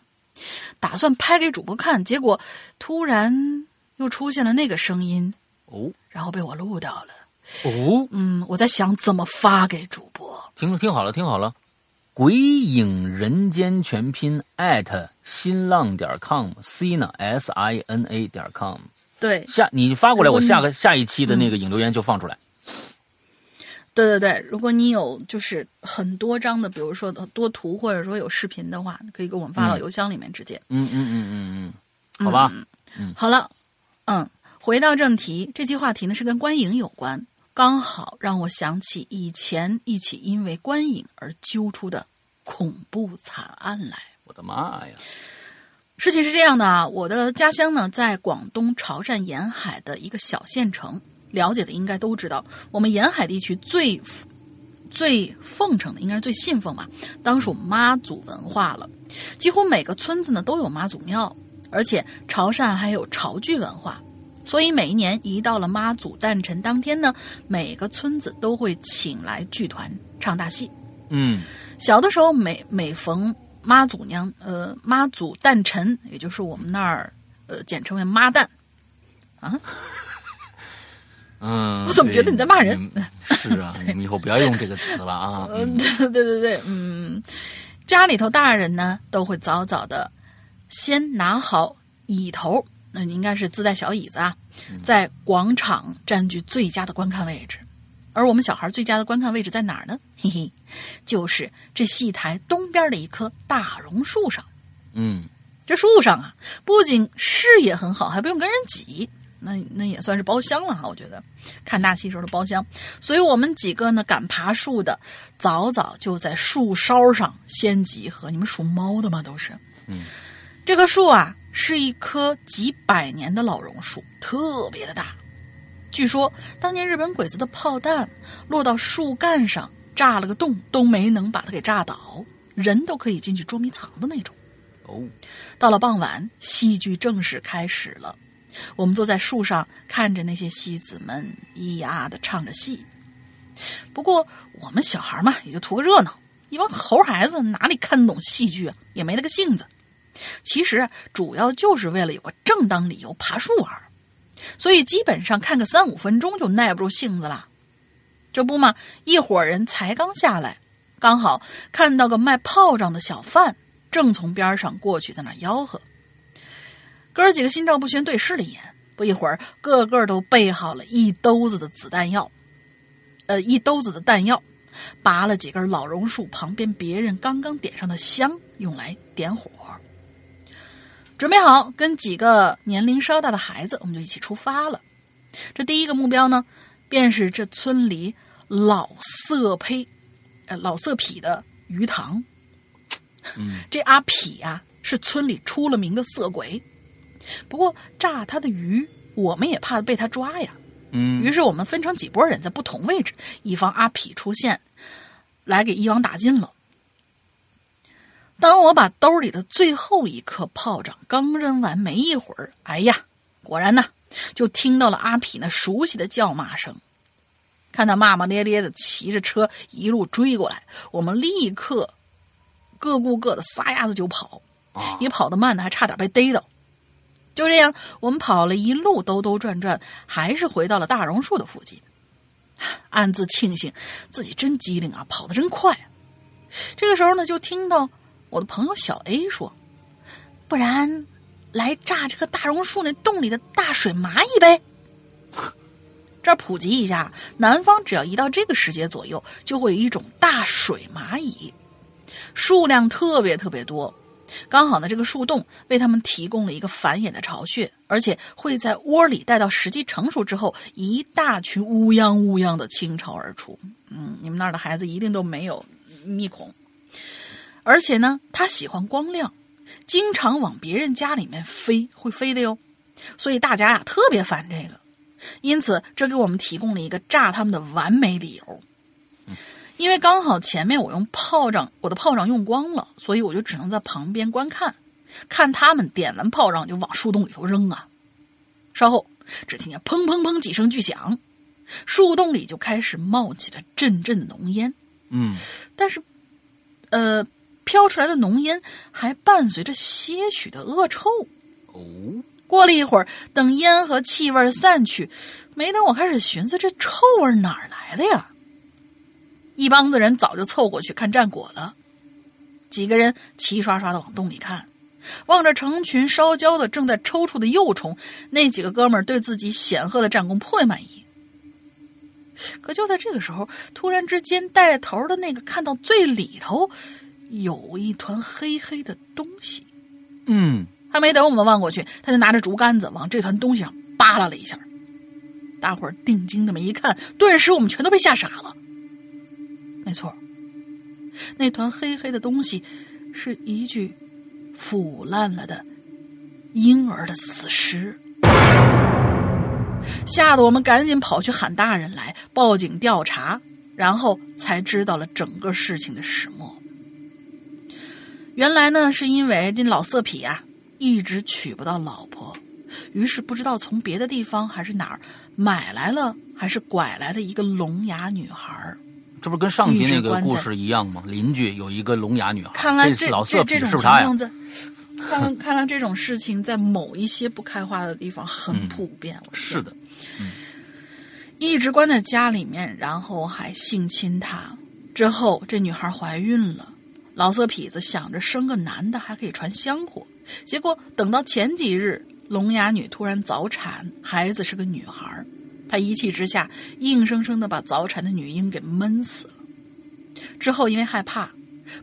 打算拍给主播看，结果突然又出现了那个声音，哦然后被我录到了。哦，嗯，我在想怎么发给主播。听听好了，听好了，鬼影人间全拼艾特新浪点 com，Sina S I N A 点 com。对，下你发过来，我下个下一期的那个引留言就放出来。对对对，如果你有就是很多张的，比如说多图或者说有视频的话，可以给我们发到邮箱里面直接。嗯嗯嗯嗯嗯，好吧，好了，嗯，回到正题，这期话题呢是跟观影有关，刚好让我想起以前一起因为观影而揪出的恐怖惨案来。我的妈呀！事情是这样的啊，我的家乡呢在广东潮汕沿海的一个小县城，了解的应该都知道，我们沿海地区最最奉承的应该是最信奉吧，当属妈祖文化了。几乎每个村子呢都有妈祖庙，而且潮汕还有潮剧文化，所以每一年一到了妈祖诞辰当天呢，每个村子都会请来剧团唱大戏。嗯小的时候每每逢妈祖娘呃妈祖诞辰，也就是我们那儿呃简称为妈诞，嗯，我怎么觉得你在骂人是啊，你们以后不要用这个词了啊。呃，嗯对对对对，嗯，家里头大人呢都会早早的先拿好椅头，那你应该是自带小椅子啊，在广场占据最佳的观看位置。而我们小孩最佳的观看位置在哪儿呢？嘿嘿，就是这戏台东边的一棵大榕树上。嗯这树上啊，不仅视野很好，还不用跟人挤，那那也算是包厢了哈。我觉得看大戏时候的包厢，所以我们几个呢敢爬树的，早早就在树梢上先集合。你们属猫的吗？都是。嗯，这棵树啊是一棵几百年的老榕树，特别的大。据说当年日本鬼子的炮弹落到树干上，炸了个洞，都没能把它给炸倒，人都可以进去捉迷藏的那种。哦，到了傍晚，戏剧正式开始了。我们坐在树上，看着那些戏子们咿呀的唱着戏。不过我们小孩嘛，也就图个热闹，一帮猴孩子哪里看得懂戏剧啊？也没那个性子。其实啊主要就是为了有个正当理由爬树玩，所以基本上看个三五分钟就耐不住性子了。这不嘛，一伙人才刚下来，刚好看到个卖炮仗的小贩正从边上过去，在那吆喝。哥几个心照不宣，对视了一眼，不一会儿，个个都备好了一兜子的子弹药，呃，一兜子的弹药，拔了几根老榕树旁边别人刚刚点上的香，用来点火。准备好，跟几个年龄稍大的孩子，我们就一起出发了。这第一个目标呢，便是这村里老色胚，呃，老色痞的鱼塘。嗯，这阿痞呀、是村里出了名的色鬼。不过炸他的鱼，我们也怕被他抓呀。嗯于是我们分成几拨人，在不同位置，以防阿痞出现，来给一网打尽了。当我把兜里的最后一颗炮仗刚扔完没一会儿，哎呀，果然呢，就听到了阿痞那熟悉的叫骂声。看他骂骂咧咧的骑着车一路追过来，我们立刻各顾各的，撒丫子就跑。也跑得慢的，还差点被逮到。就这样，我们跑了一路兜兜转转，还是回到了大榕树的附近。暗自庆幸自己真机灵啊，跑得真快。这个时候呢，就听到我的朋友小 A 说：“不然来炸这个大榕树那洞里的大水蚂蚁呗。”这儿普及一下，南方只要一到这个时节左右，就会有一种大水蚂蚁，数量特别特别多。刚好呢，这个树洞为他们提供了一个繁衍的巢穴，而且会在窝里待到时机成熟之后，一大群乌泱乌泱的倾巢而出。嗯，你们那儿的孩子一定都没有密孔，而且呢，它喜欢光亮，经常往别人家里面飞，会飞的哟。所以大家呀特别烦这个，因此这给我们提供了一个炸他们的完美理由。因为刚好前面我用炮仗，我的炮仗用光了，所以我就只能在旁边观看，看他们点完炮仗就往树洞里头扔啊。稍后，只听见砰砰砰几声巨响，树洞里就开始冒起了阵阵浓烟。嗯，但是，呃，飘出来的浓烟还伴随着些许的恶臭。哦，过了一会儿，等烟和气味散去，没等我开始寻思这臭味哪儿来的呀？一帮子人早就凑过去看战果了，几个人齐刷刷的往洞里看，望着成群烧焦的、正在抽搐的幼虫，那几个哥们儿对自己显赫的战功颇为满意。可就在这个时候，突然之间，带头的那个看到最里头有一团黑黑的东西，嗯，还没等我们望过去，他就拿着竹竿子往这团东西上扒拉了一下。大伙儿定睛那么一看，顿时我们全都被吓傻了。没错，那团黑黑的东西是一具腐烂了的婴儿的死尸，吓得我们赶紧跑去喊大人来报警调查，然后才知道了整个事情的始末。原来呢，是因为这老色痞啊一直娶不到老婆，于是不知道从别的地方还是哪儿买来了，还是拐来了一个聋哑女孩这不是跟上集那个故事一样吗？邻居有一个聋哑女孩，看来这老色这种痞是不是他呀情况？在，看来 看来这种事情在某一些不开花的地方很普遍。我是的，一直关在家里面，然后还性侵她。之后这女孩怀孕了，老色痞子想着生个男的还可以传香火，结果等到前几日，聋哑女突然早产，孩子是个女孩，他一气之下硬生生的把早产的女婴给闷死了。之后因为害怕，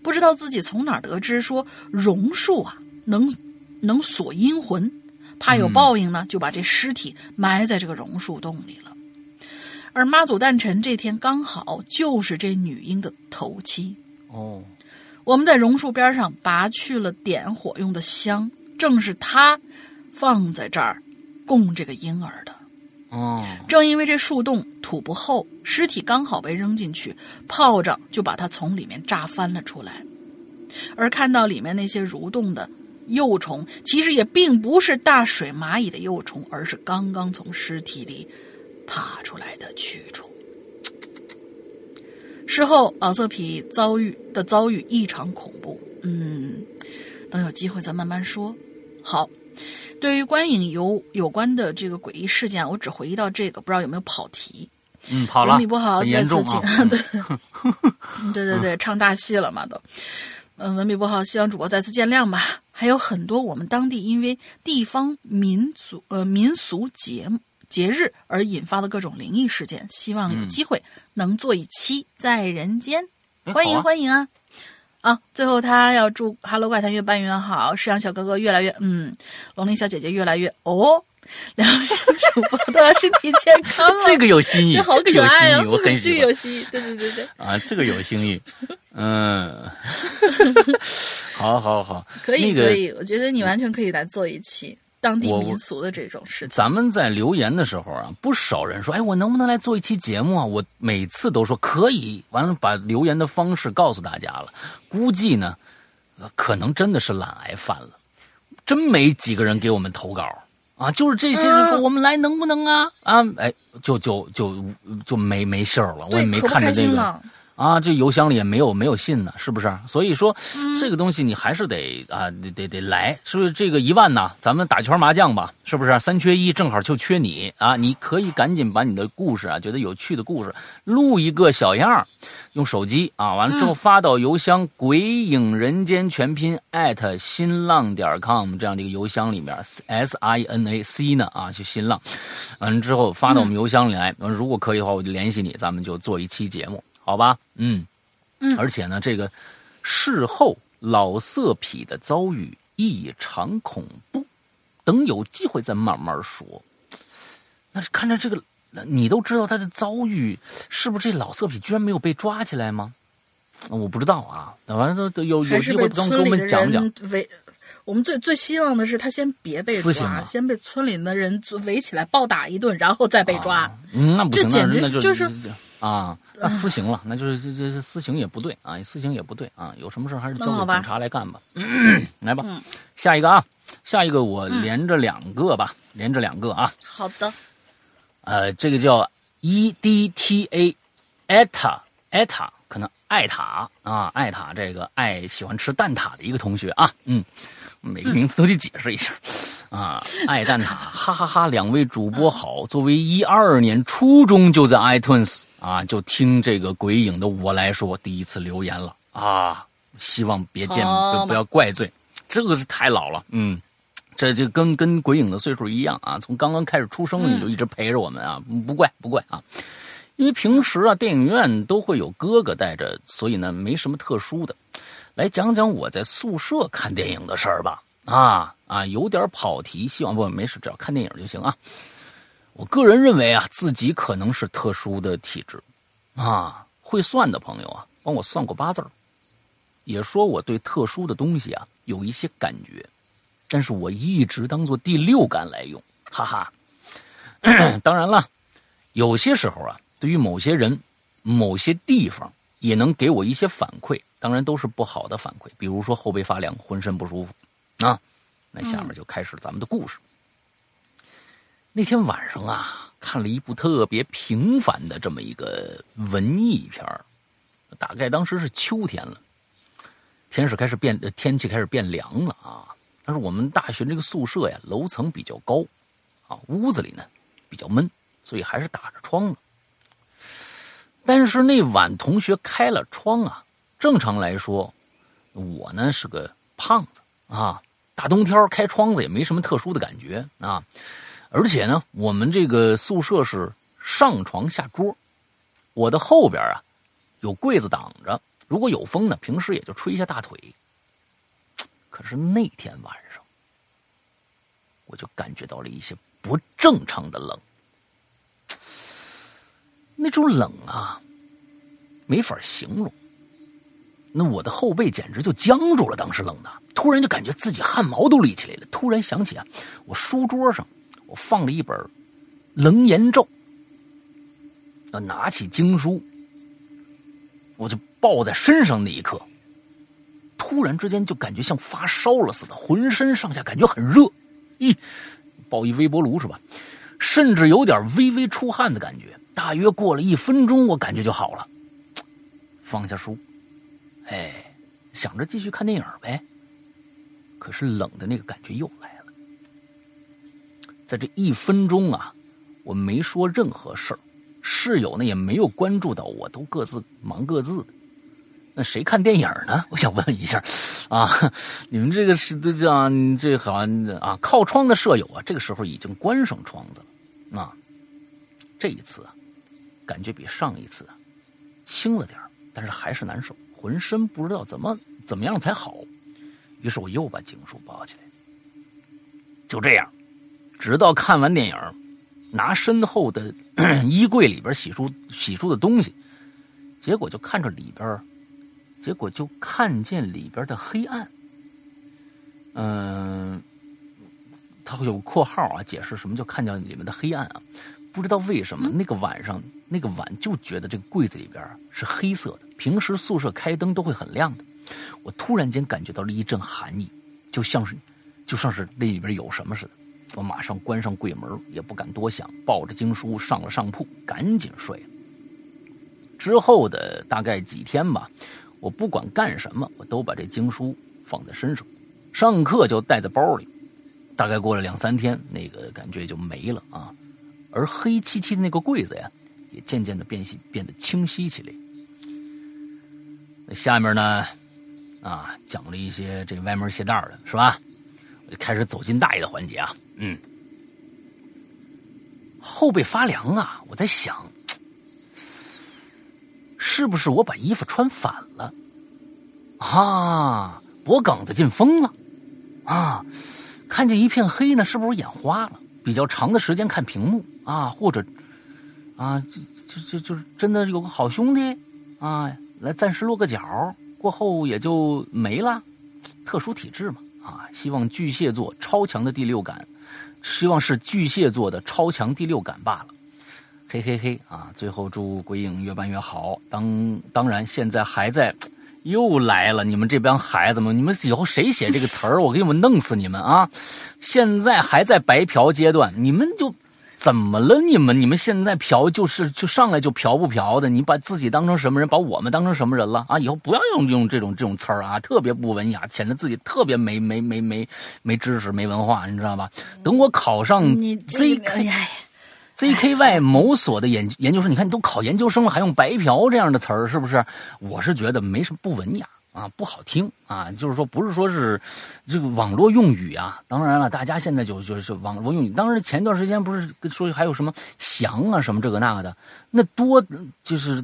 不知道自己从哪儿得知说榕树啊能能锁阴魂，怕有报应呢，就把这尸体埋在这个榕树洞里了。而妈祖诞辰这天刚好就是这女婴的头七，哦，我们在榕树边上拔去了点火用的香，正是它放在这儿供这个婴儿的。哦，正因为这树洞土不厚，尸体刚好被扔进去，炮仗就把它从里面炸翻了出来。而看到里面那些蠕动的幼虫，其实也并不是大水蚂蚁的幼虫，而是刚刚从尸体里爬出来的蛆虫。事后，老色皮遭遇的遭遇异常恐怖。嗯，等有机会再慢慢说。好，对于观影有有关的这个诡异事件，我只回忆到这个，不知道有没有跑题。嗯，好了，文笔不好，很再次请。对对对对，唱大戏了嘛都。嗯，文笔不好，希望主播再次见谅吧。还有很多我们当地因为地方民族呃民俗节目节日而引发的各种灵异事件，希望有嗯机会能做一期在人间，哎欢迎欢迎啊！啊，最后他要祝 Hello 怪谈越办越好，石阳小哥哥越来越嗯，龙鳞小姐姐越来越哦，两位主播都要身体健康哦。这个有新意，这好可爱哦，新意，我很这个喜欢有新意，对对对对，啊，这个有新意。嗯，好 好好，可以那个可以，我觉得你完全可以来做一期当地民俗的这种事情。咱们在留言的时候啊，不少人说：“哎，我能不能来做一期节目啊？”我每次都说可以，完了把留言的方式告诉大家了。估计呢，呃可能真的是懒癌犯了，真没几个人给我们投稿。啊，就是这些人说我们来能不能啊啊，哎，就就就就没没信儿了，我也没看着这个。啊，这邮箱里也没有没有信呢，是不是？所以说，这个东西你还是得啊，得得得来，是不是？这个一万呢，咱们打圈麻将吧，是不是？三缺一，正好就缺你啊！你可以赶紧把你的故事啊，觉得有趣的故事录一个小样用手机啊，完了之后发到邮箱“鬼影人间”全拼艾特新浪点 com 这样的一个邮箱里面，S I N A C 呢啊，就新浪，完了之后发到我们邮箱里来，如果可以的话，我就联系你，咱们就做一期节目。好吧，嗯，嗯，而且呢，这个事后老色痞的遭遇异常恐怖，等有机会再慢慢说。那是看着这个，你都知道他的遭遇，是不是这老色痞居然没有被抓起来吗？我不知道啊，那反正都都有有机会能给我们讲讲。围，我们最最希望的是他先别被抓，先被村里的人围起来暴打一顿，然后再被抓。嗯，那不行，这简直就是。啊，那私刑了，那就是这这这私刑也不对啊，私刑也不对啊，有什么事还是交给警察来干吧。来吧，下一个啊，下一个我连着两个吧，连着两个啊。好的。呃，这个叫 E D T A，艾塔艾塔，可能艾塔啊，艾塔这个爱喜欢吃蛋挞的一个同学啊，嗯，每个名字都得解释一下。啊，爱蛋挞，哈哈哈！两位主播好。作为一二年初中就在 iTunes 啊，就听这个鬼影的我来说，第一次留言了啊。希望别见不要怪罪，这个是太老了。嗯，这就跟跟鬼影的岁数一样啊。从刚刚开始出生你就一直陪着我们啊，不怪不怪啊。因为平时啊，电影院都会有哥哥带着，所以呢，没什么特殊的。来讲讲我在宿舍看电影的事儿吧。啊啊，有点跑题，希望不没事，只要看电影就行啊。我个人认为啊，自己可能是特殊的体质啊。会算的朋友啊，帮我算过八字也说我对特殊的东西啊有一些感觉，但是我一直当做第六感来用，哈哈。当然了，有些时候啊，对于某些人、某些地方，也能给我一些反馈，当然都是不好的反馈，比如说后背发凉、浑身不舒服。啊，那下面就开始咱们的故事。那天晚上啊，看了一部特别平凡的这么一个文艺片大概当时是秋天了，天是开始变，天气开始变凉了啊。但是我们大学这个宿舍呀，楼层比较高，啊，屋子里呢比较闷，所以还是打着窗子。但是那晚同学开了窗啊，正常来说，我呢是个胖子啊。大冬天开窗子也没什么特殊的感觉啊，而且呢，我们这个宿舍是上床下桌，我的后边啊有柜子挡着，如果有风呢，平时也就吹一下大腿。可是那天晚上，我就感觉到了一些不正常的冷，那种冷啊，没法形容。那我的后背简直就僵住了，当时冷的。突然就感觉自己汗毛都立起来了。突然想起啊，我书桌上我放了一本《楞严咒》，拿起经书，我就抱在身上那一刻，突然之间就感觉像发烧了似的，浑身上下感觉很热。咦，抱一微波炉是吧？甚至有点微微出汗的感觉。大约过了一分钟，我感觉就好了。放下书，哎，想着继续看电影呗。可是冷的那个感觉又来了，在这一分钟啊，我没说任何事儿，室友呢也没有关注到我，都各自忙各自的。那谁看电影呢？我想问一下，啊，你们这个是这叫这好像啊，靠窗的舍友啊，这个时候已经关上窗子了。啊，这一次啊，感觉比上一次啊轻了点但是还是难受，浑身不知道怎么怎么样才好。于是我又把警书抱起来，就这样，直到看完电影，拿身后的 衣柜里边洗漱洗漱的东西，结果就看着里边，结果就看见里边的黑暗。嗯，他会有括号啊，解释什么叫看见里面的黑暗啊？不知道为什么那个晚上那个晚就觉得这个柜子里边是黑色的，平时宿舍开灯都会很亮的。我突然间感觉到了一阵寒意，就像是，就像是那里边有什么似的。我马上关上柜门，也不敢多想，抱着经书上了上铺，赶紧睡了。之后的大概几天吧，我不管干什么，我都把这经书放在身上，上课就带在包里。大概过了两三天，那个感觉就没了啊，而黑漆漆的那个柜子呀，也渐渐的变细，变得清晰起来。下面呢，啊，讲了一些这歪门邪道的，是吧？我就开始走进大爷的环节啊，嗯，后背发凉啊，我在想，是不是我把衣服穿反了？啊，脖梗子进风了，啊。看见一片黑呢，是不是眼花了？比较长的时间看屏幕啊，或者啊，就就就就是真的有个好兄弟啊，来暂时落个脚，过后也就没了。特殊体质嘛啊，希望巨蟹座超强的第六感，希望是巨蟹座的超强第六感罢了。嘿嘿嘿啊！最后祝鬼影越办越好。当当然，现在还在。又来了！你们这帮孩子们，你们以后谁写这个词儿，我给你们弄死你们啊！现在还在白嫖阶段，你们就怎么了？你们你们现在嫖就是就上来就嫖不嫖的？你把自己当成什么人？把我们当成什么人了啊？以后不要用用这种这种词儿啊，特别不文雅，显得自己特别没没没没没知识、没文化，你知道吧？等我考上 ZK。ZKY 某所的研研究生，你看你都考研究生了，还用“白嫖”这样的词儿，是不是？我是觉得没什么不文雅啊，不好听啊。就是说，不是说是这个网络用语啊。当然了，大家现在就就是网络用语。当然，前段时间不是说还有什么“翔”啊，什么这个那个的，那多就是。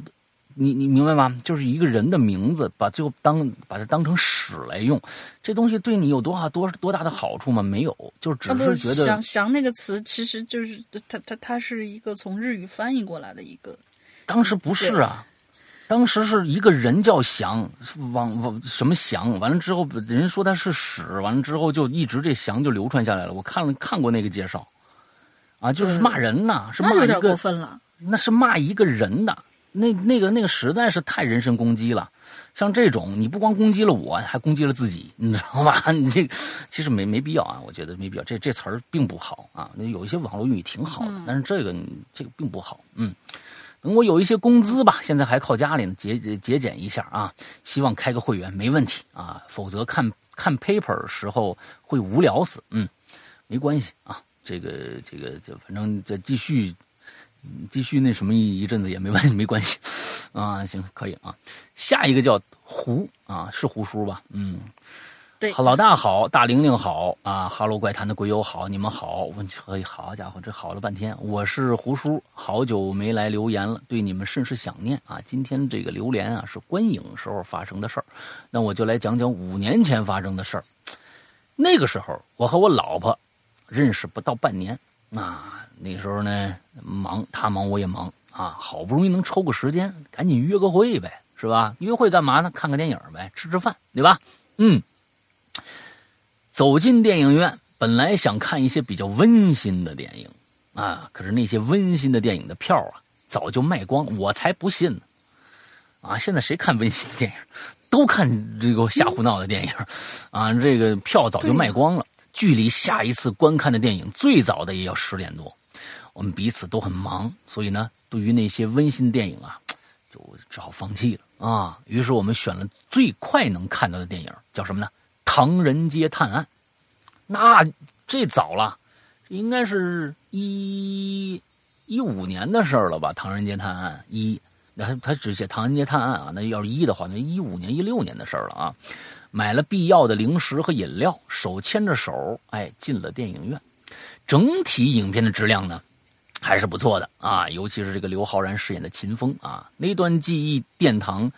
你你明白吗？就是一个人的名字，把最后当把它当成屎来用，这东西对你有多好多多大的好处吗？没有，就只是觉得“翔翔”那个词其实就是它它它是一个从日语翻译过来的一个。当时不是啊，当时是一个人叫翔，往往什么翔，完了之后人说他是屎，完了之后就一直这翔就流传下来了。我看了看过那个介绍，啊，就是骂人呐，是骂一个过分了，那是骂一个人的。那那个那个实在是太人身攻击了，像这种你不光攻击了我，还攻击了自己，你知道吧？你这其实没没必要啊，我觉得没必要。这这词儿并不好啊，那有一些网络用语挺好的，但是这个这个并不好。嗯，我有一些工资吧，现在还靠家里呢，节节俭一下啊。希望开个会员没问题啊，否则看看 paper 时候会无聊死。嗯，没关系啊，这个这个就反正这继续。继续那什么一一阵子也没问，没关系，啊，行，可以啊。下一个叫胡啊，是胡叔吧？嗯，对，老大好，大玲玲好啊，哈喽怪谈的鬼友好，你们好，我哎，好家伙，这好了半天，我是胡叔，好久没来留言了，对你们甚是想念啊。今天这个榴莲啊，是观影时候发生的事儿，那我就来讲讲五年前发生的事儿。那个时候，我和我老婆认识不到半年，那。那时候呢，忙他忙我也忙啊，好不容易能抽个时间，赶紧约个会呗，是吧？约会干嘛呢？看个电影呗，吃吃饭，对吧？嗯。走进电影院，本来想看一些比较温馨的电影啊，可是那些温馨的电影的票啊，早就卖光，我才不信呢。啊，现在谁看温馨电影？都看这个瞎胡闹的电影啊，这个票早就卖光了。距离下一次观看的电影最早的也要十点多。我们彼此都很忙，所以呢，对于那些温馨电影啊，就只好放弃了啊。于是我们选了最快能看到的电影，叫什么呢？《唐人街探案》。那这早了，应该是一一五年的事儿了吧？《唐人街探案》一，那他只写《唐人街探案》啊。那要是一的话，那一五年、一六年的事儿了啊。买了必要的零食和饮料，手牵着手，哎，进了电影院。整体影片的质量呢？还是不错的啊，尤其是这个刘昊然饰演的秦风啊，那段记忆殿堂，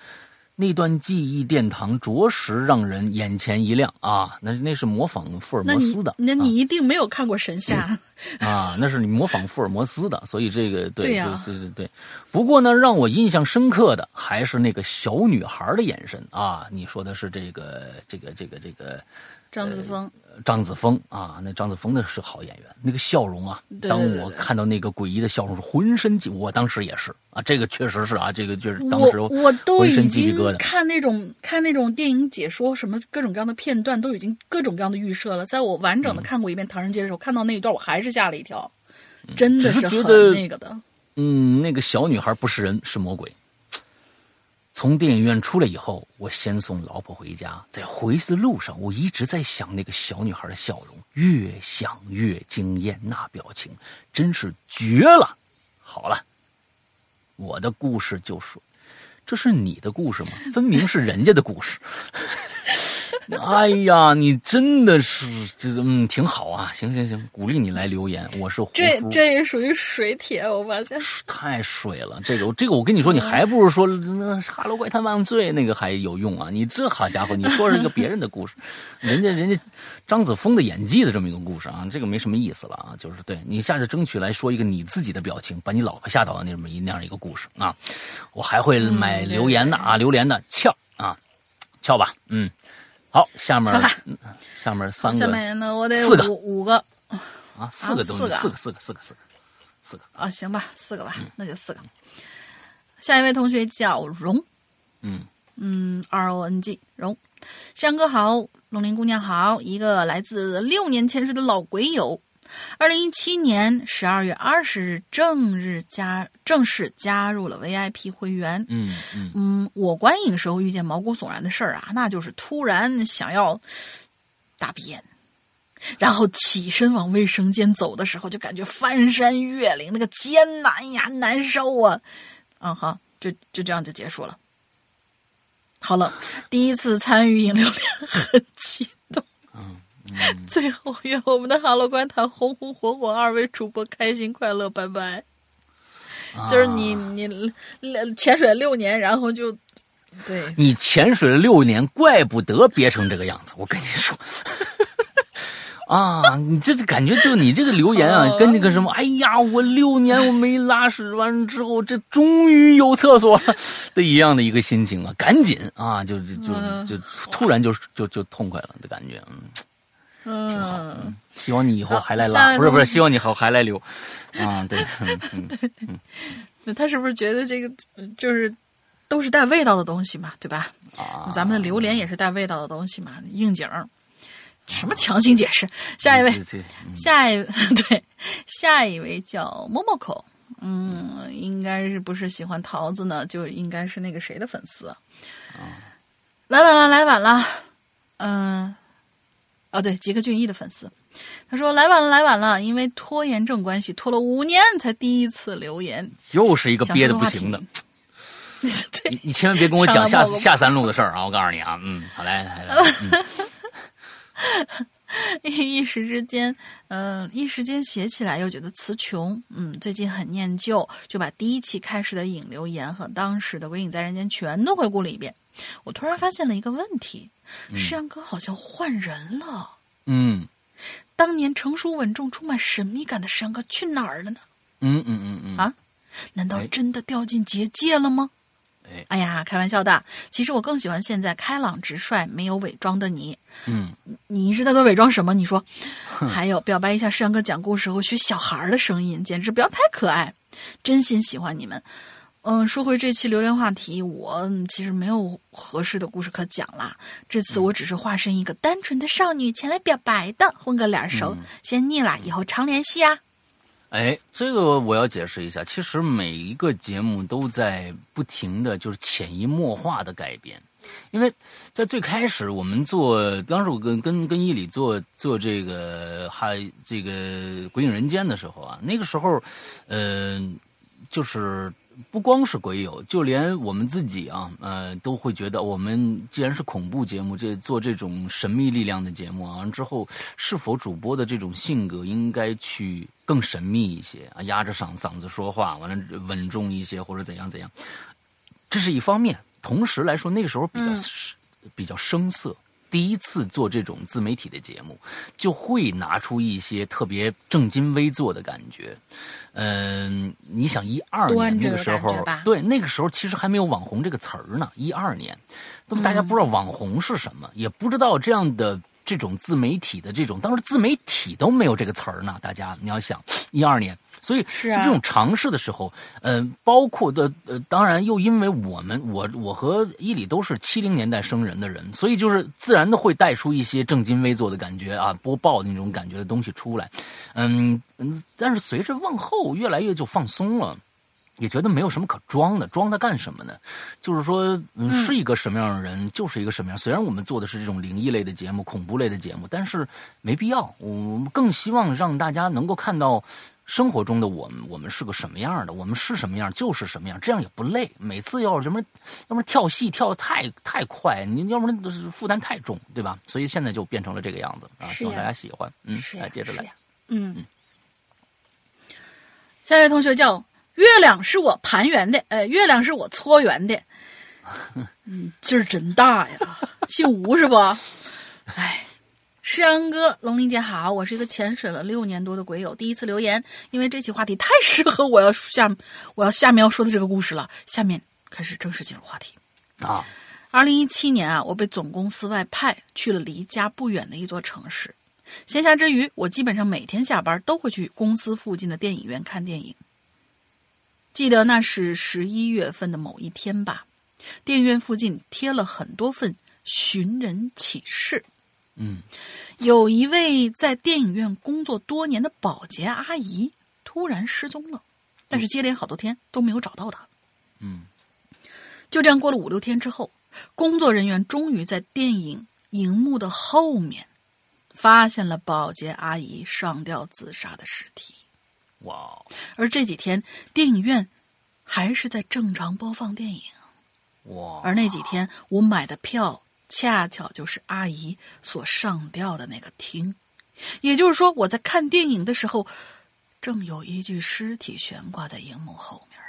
那段记忆殿堂着实让人眼前一亮啊。那那是模仿福尔摩斯的，那你一定没有看过《神侠》啊？那是你模仿福尔摩斯的，所以这个 对对对对。不过呢，让我印象深刻的还是那个小女孩的眼神啊。你说的是这个这个这个这个张子枫，张子枫啊，那张子枫那是好演员，那个笑容啊，当我看到那个诡异的笑容，是浑身鸡，我当时也是啊，这个确实是啊，这个就是当时我我都已经。看那种看那种电影解说，什么各种各样的片段，都已经各种各样的预设了。在我完嗯整的看过一遍《唐人街》的时候，看到那一段，我还是吓了一跳，真的是很那个的。嗯，那个小女孩不是人，是魔鬼。从电影院出来以后，我先送老婆回家，在回去的路上，我一直在想那个小女孩的笑容，越想越惊艳，那表情真是绝了。好了，我的故事就说，这是你的故事吗？分明是人家的故事。哎呀，你真的是这嗯挺好啊，行行行，鼓励你来留言，我是胡这这也属于水帖，我发现。太水了，这个这个我跟你说，你还不如说那《哈喽怪谈万岁》那个还有用啊！你这好家伙，你说是一个别人的故事，人家人家张子枫的演技的这么一个故事啊，这个没什么意思了啊。就是对你下次争取来说一个你自己的表情，把你老婆吓到的那么一那样一个故事啊，我还会买对留言的啊，榴莲的翘啊，翘吧，嗯，好，下面下面三个下面呢，我得四个。五五个。啊，四个东西，四个啊。四个四个四个四个。啊，行吧，四个吧，那就四个。下一位同学叫荣，嗯。嗯，R O N G 荣，山哥好，龙鳞姑娘好，一个来自六年潜水的老鬼友。二零一七年十二月二十日正日加正式加入了 VIP 会员。嗯嗯嗯，我观影时候遇见毛骨悚然的事儿啊，那就是突然想要大便，然后起身往卫生间走的时候，就感觉翻山越岭，那个艰难呀，难受啊。嗯，好，就就这样就结束了。好了，第一次参与引流连，很激动。最后愿我们的哈喽观谈红红火火，二位主播开心快乐，拜拜。就是你啊你潜水六年，然后就对。你潜水了六年，怪不得憋成这个样子。我跟你说，啊，你这这感觉就你这个留言啊，跟那个什么，哎呀，我六年我没拉屎，完之后这终于有厕所了的一样的一个心情啊，赶紧啊，就就就嗯。就突然就就就痛快了的感觉，嗯，挺好。希望你以后还来拉，不是不是，希望你以后还来留，啊，对，嗯嗯 那他是不是觉得这个呃就是都是带味道的东西嘛，对吧？啊，咱们的榴莲也是带味道的东西嘛，应景儿。什么强行解释？下一位，下一 对，下一位叫 Momoko，嗯，应该是不是喜欢桃子呢？就应该是那个谁的粉丝。来晚了，来晚了，嗯、啊，对，吉克隽逸的粉丝。他说来晚了，来晚了，因为拖延症关系，拖了五年才第一次留言。又是一个憋的不行的。对 你，你千万别跟我 讲下下三路的事儿啊！我告诉你啊，嗯，好来来来，嗯 一时之间，嗯、一时间写起来又觉得词穷，嗯，最近很念旧，就把第一期开始的引流言和当时的《鬼影在人间》全都回顾了一遍。我突然发现了一个问题，世阳哥好像换人了。嗯当年成熟稳重、充满神秘感的世阳哥去哪儿了呢？嗯嗯嗯嗯啊难道哎真的掉进结界了吗？哎哎呀，开玩笑的。其实我更喜欢现在开朗直率、没有伪装的你。嗯，你一直在做伪装什么？你说，还有表白一下山哥讲故事和学小孩儿的声音，简直不要太可爱，真心喜欢你们。嗯，说回这期榴莲话题，我嗯其实没有合适的故事可讲啦。这次我只是化身一个单纯的少女前来表白的，混个脸熟，先腻了，以后常联系啊。哎，这个我要解释一下，其实每一个节目都在不停的就是潜移默化的改变。因为在最开始我们做，当时我跟跟跟伊里做做这个还这个《鬼影人间》的时候啊，那个时候，嗯、就是不光是鬼友，就连我们自己啊，呃，都会觉得我们既然是恐怖节目，这做这种神秘力量的节目啊，之后是否主播的这种性格应该去更神秘一些啊，压着嗓嗓子说话，完了稳重一些或者怎样怎样，这是一方面。同时来说，那个时候比较、嗯比较生涩。第一次做这种自媒体的节目，就会拿出一些特别正襟危坐的感觉。嗯，你想一二年那个时候对那个时候其实还没有网红这个词儿呢。一二年，那么大家不知道网红是什么，也不知道这样的这种自媒体的这种，当时自媒体都没有这个词儿呢。大家你要想，一二年，所以就这种尝试的时候，嗯、包括的呃，当然又因为我们我我和伊里都是七零年代生人的人，所以就是自然的会带出一些正襟危坐的感觉啊，播报那种感觉的东西出来，嗯嗯，但是随着往后越来越就放松了。也觉得没有什么可装的，装它干什么呢？就是说，嗯，是一个什么样的人，就是一个什么样。虽然我们做的是这种灵异类的节目、恐怖类的节目，但是没必要。我们更希望让大家能够看到生活中的我们，我们是个什么样的，我们是什么样就是什么样，这样也不累。每次要是什么，要不然跳戏跳的太太快，你要不然就是负担太重，对吧？所以现在就变成了这个样子啊，是希望大家喜欢。嗯，是来接着来。嗯，下一位同学叫月亮是我盘圆的，呃，月亮是我搓圆的。嗯，劲儿真大呀！姓吴是不？哎，诗阳哥，龙鳞姐好，我是一个潜水了六年多的鬼友，第一次留言，因为这期话题太适合我要下我要下面要说的这个故事了。下面开始正式进入话题。啊，二零一七年啊，我被总公司外派去了离家不远的一座城市。闲暇之余，我基本上每天下班都会去公司附近的电影院看电影。记得那是十一月份的某一天吧，电影院附近贴了很多份寻人启事。嗯。有一位在电影院工作多年的保洁阿姨突然失踪了，但是接连好多天都没有找到她。嗯。就这样过了五六天之后，工作人员终于在电影荧幕的后面发现了保洁阿姨上吊自杀的尸体。哇哦。而这几天，电影院还是在正常播放电影，哇，而那几天我买的票恰巧就是阿姨所上吊的那个厅。也就是说，我在看电影的时候，正有一具尸体悬挂在荧幕后面，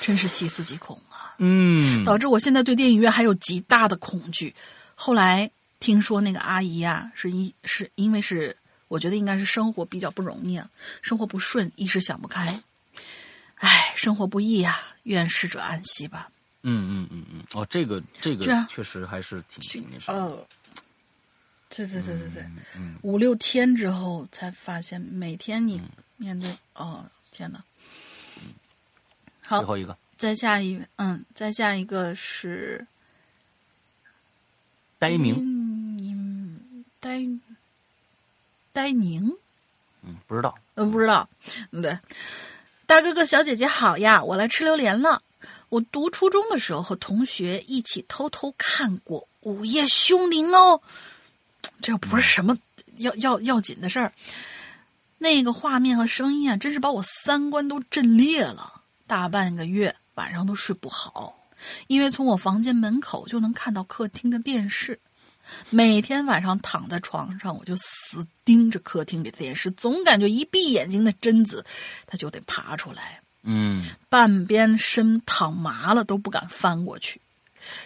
真是细思极恐啊！嗯导致我现在对电影院还有极大的恐惧。后来听说那个阿姨啊，是因是因为是，我觉得应该是生活比较不容易啊，生活不顺，一时想不开。唉，生活不易呀、愿逝者安息吧。嗯嗯嗯嗯，哦，这个这个确实还是挺挺那什么。的。呃，对对对对对，嗯五六天之后才发现，每天你面对，哦，天哪！好最，后一个。再下一位，嗯，再下一个是呆明，嗯，呆呆宁，嗯，不知道。嗯，不知道，嗯，对，大哥哥小姐姐好呀，我来吃榴莲了。我读初中的时候和同学一起偷偷看过《午夜凶铃》哦，这又不是什么要要要紧的事儿。那个画面和声音啊，真是把我三观都震裂了。大半个月晚上都睡不好，因为从我房间门口就能看到客厅的电视。每天晚上躺在床上，我就死盯着客厅里的电视，总感觉一闭眼睛，那贞子她就得爬出来。嗯半边身躺麻了都不敢翻过去，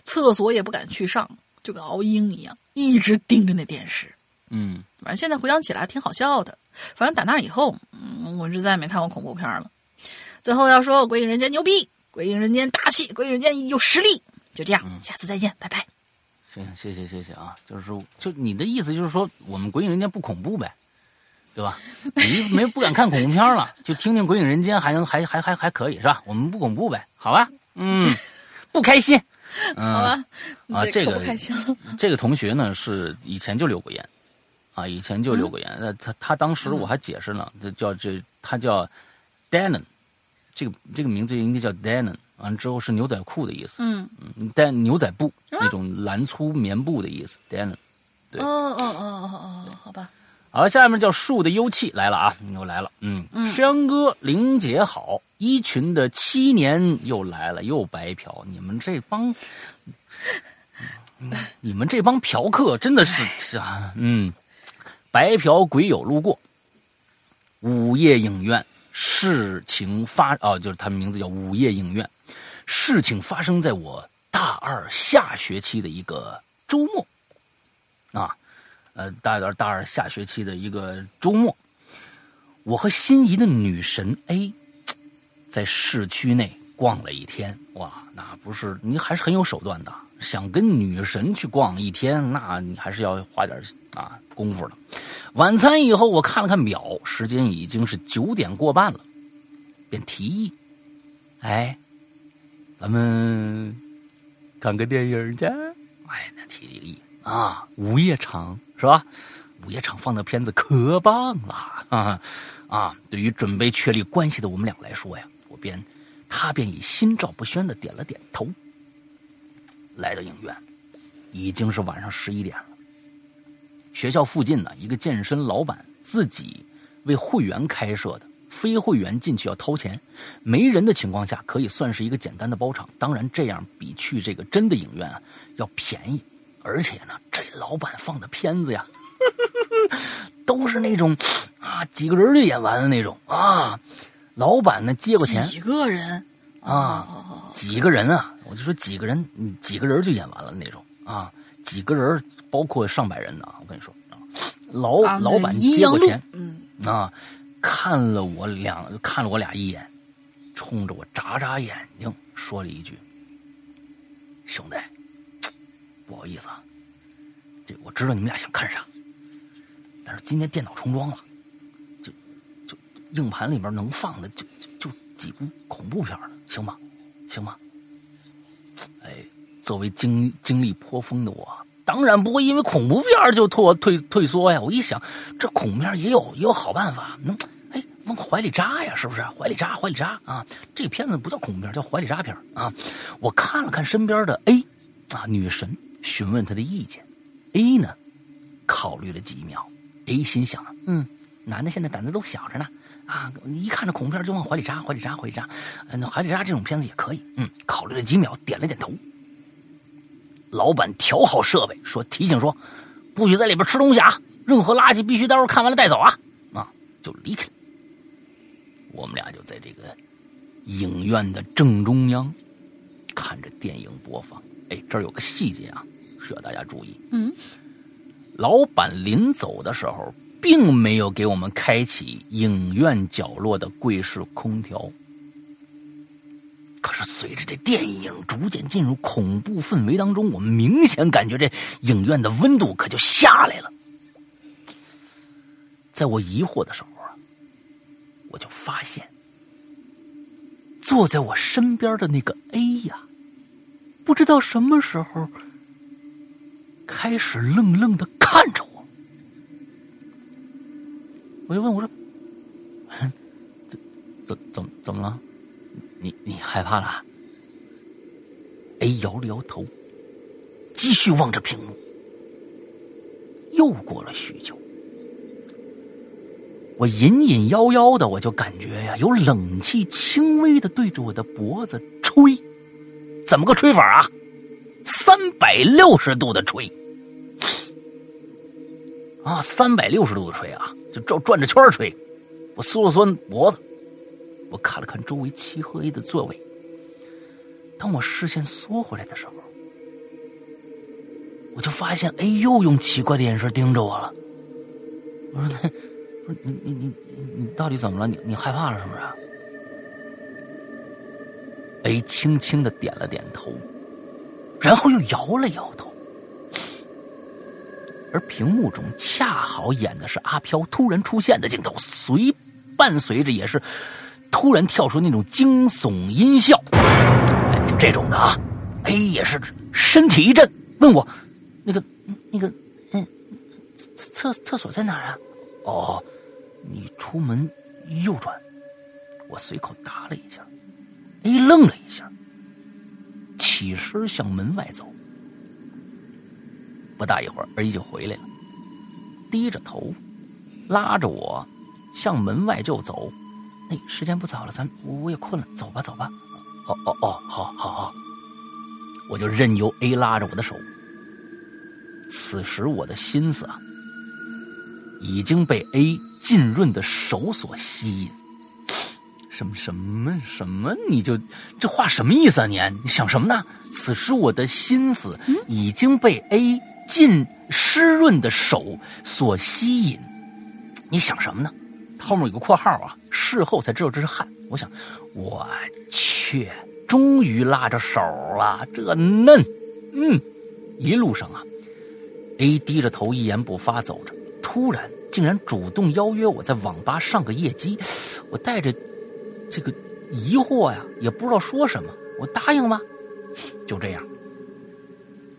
厕所也不敢去上，就跟熬鹰一样，一直盯着那电视。嗯反正现在回想起来挺好笑的。反正打那以后，嗯，我是再也没看过恐怖片了。最后要说《鬼影人间》牛逼，《鬼影人间》大气，《鬼影人间》有实力。就这样，下次再见，拜拜。行，谢谢谢谢啊，就是说，就你的意思就是说，我们《鬼影人间》不恐怖呗，对吧？你没不敢看恐怖片了，就听听《鬼影人间》还能还还还还可以是吧？我们不恐怖呗，好吧？嗯，不开心。嗯、好吧，啊，这个。这个同学呢是以前就留过言，啊，以前就留过言。呃，他他当时我还解释呢，这叫这他叫 Danon，这个这个名字应该叫 Danon，完了之后是牛仔裤的意思，嗯，嗯，但牛仔布那种蓝粗棉布的意思，Danon。对哦哦哦哦哦，好吧。好，下面叫树的幽气来了啊，又来了，嗯，山哥玲姐好，一群的七年又来了，又白嫖，你们这帮，嗯 你们这帮嫖客真的是是啊，嗯，白嫖鬼友路过，午夜影院事情发啊，就是他们名字叫午夜影院，事情发生在我大二下学期的一个周末，啊。呃，大二大二下学期的一个周末，我和心仪的女神 A 在市区内逛了一天。哇，那不是你还是很有手段的。想跟女神去逛一天，那你还是要花点啊功夫的。晚餐以后，我看了看表，时间已经是九点过半了，便提议：“哎，咱们看个电影去。”哎，那提议啊，午夜场是吧？午夜场放的片子可棒了啊！啊，对于准备确立关系的我们俩来说呀，我便他便以心照不宣的点了点头。来到影院，已经是晚上十一点了。学校附近呢，一个健身老板自己为会员开设的，非会员进去要掏钱。没人的情况下，可以算是一个简单的包场。当然，这样比去这个真的影院要便宜。而且呢，这老板放的片子呀，都是那种啊几个人就演完的那种啊。老板呢接过钱，几个人啊，几个人啊，我就说几个人，几个人就演完了那种啊，几个人包括上百人呢。我跟你说啊，老老板接过钱，嗯啊，看了我两看了我俩一眼，冲着我眨眨眼睛，说了一句：“兄弟，不好意思啊，这我知道你们俩想看啥，但是今天电脑重装了，就就硬盘里面能放的就就就几部恐怖片了，行吗？行吗？哎，作为经经历颇丰的我。”当然不会因为恐怖片就退退退缩呀！我一想，这恐怖片也有也有好办法，能哎往怀里扎呀，是不是？怀里扎，怀里扎啊！这片子不叫恐怖片，叫怀里扎片啊！我看了看身边的 A 啊女神，询问他的意见。A 呢，考虑了几秒，A 心想，嗯，男的现在胆子都小着呢啊，一看着恐怖片就往怀里扎，怀里扎，怀里扎，嗯，怀里扎这种片子也可以。嗯，考虑了几秒，点了点头。老板调好设备，说提醒说，不许在里边吃东西啊！任何垃圾必须待会儿看完了带走啊！啊，就离开了。我们俩就在这个影院的正中央看着电影播放。哎，这儿有个细节啊，需要大家注意。嗯，老板临走的时候，并没有给我们开启影院角落的柜式空调。可是随着这电影逐渐进入恐怖氛围当中，我们明显感觉这影院的温度可就下来了。在我疑惑的时候啊，我就发现坐在我身边的那个 A 呀，不知道什么时候开始愣愣的看着我。我就问我说：“怎怎怎怎么了？”你你害怕了哎摇了摇头，继续望着屏幕。又过了许久，我隐隐约约的，我就感觉呀，有冷气轻微的对着我的脖子吹。怎么个吹法啊？三百六十度的吹啊！三百六十度的吹啊，就转转着圈吹。我缩了缩脖子。我看了看周围漆黑的座位，当我视线缩回来的时候，我就发现 A 又用奇怪的眼神盯着我了。我说：“ 那，不 是你你你你到底怎么了？你你害怕了是不是？”A 轻轻的点了点头，然后又摇了摇头，而屏幕中恰好演的是阿飘突然出现的镜头，随伴随着也是。突然跳出那种惊悚音效，哎，就这种的啊！A 也是身体一震，问我：“那个、那个，嗯，厕厕所在哪儿啊？”哦，你出门右转。我随口答了一下，A 愣了一下，起身向门外走。不大一会儿，A 就回来了，低着头，拉着我向门外就走。哎，时间不早了，咱我也困了，走吧，走吧。哦哦哦，好，好，好。我就任由 A 拉着我的手。此时我的心思啊，已经被 A 浸润的手所吸引。什么什么什么？你就这话什么意思啊？你你想什么呢？此时我的心思已经被 A 浸湿润的手所吸引。你想什么呢？后面有个括号啊，事后才知道这是汗。我想，我去，终于拉着手了，这嫩嗯，一路上啊，A 低着头一言不发走着，突然竟然主动邀约我在网吧上个夜机。我带着这个疑惑呀，也不知道说什么，我答应吧。就这样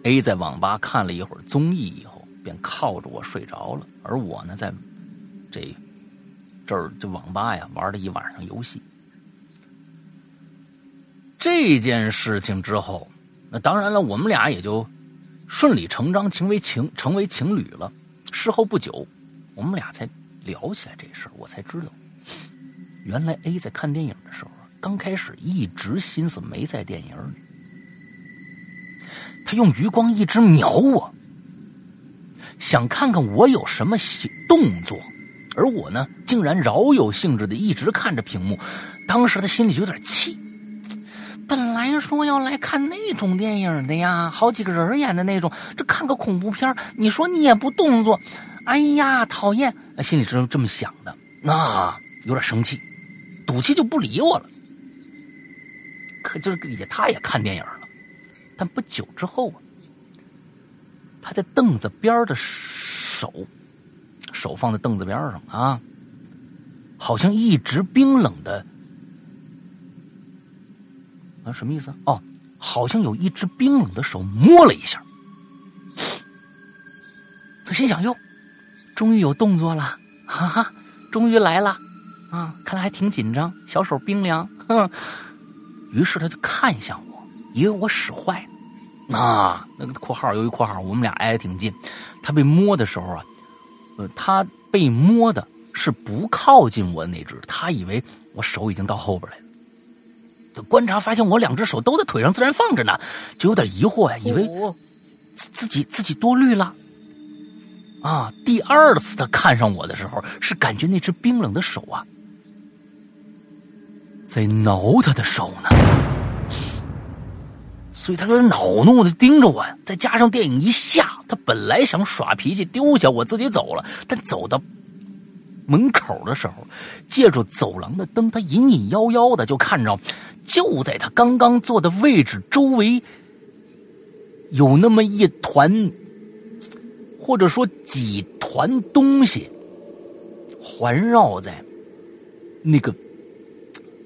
，A 在网吧看了一会儿综艺以后，便靠着我睡着了，而我呢，在这这儿这网吧呀玩了一晚上游戏。这件事情之后，那当然了，我们俩也就顺理成章成为情成为情侣了。事后不久，我们俩才聊起来这事儿，我才知道，原来 A 在看电影的时候，刚开始一直心思没在电影里，他用余光一直瞄我，想看看我有什么动作，而我呢，竟然饶有兴致的一直看着屏幕。当时他心里有点气。本来说要来看那种电影的呀，好几个人演的那种，这看个恐怖片你说你也不动作，哎呀，讨厌！心里是这么想的，那有点生气，赌气就不理我了。可就是也，他也看电影了，但不久之后啊，他在凳子边的手，手放在凳子边上啊，好像一直冰冷的。啊，什么意思？哦，好像有一只冰冷的手摸了一下。他心想：哟，终于有动作了，哈哈，终于来了啊！看来还挺紧张，小手冰凉。哼。于是他就看向我，以为我使坏。啊，那个括号由于括号，我们俩挨得挺近。他被摸的时候啊，呃，他被摸的是不靠近我的那只，他以为我手已经到后边来了。观察发现我两只手都在腿上自然放着呢，就有点疑惑呀，以为自自己自己多虑了。啊，第二次他看上我的时候，是感觉那只冰冷的手啊，在挠他的手呢，所以他就恼怒的盯着我。再加上电影一下，他本来想耍脾气丢下我自己走了，但走到。门口的时候，借助走廊的灯，他隐隐约约的就看着，就在他刚刚坐的位置周围，有那么一团，或者说几团东西，环绕在那个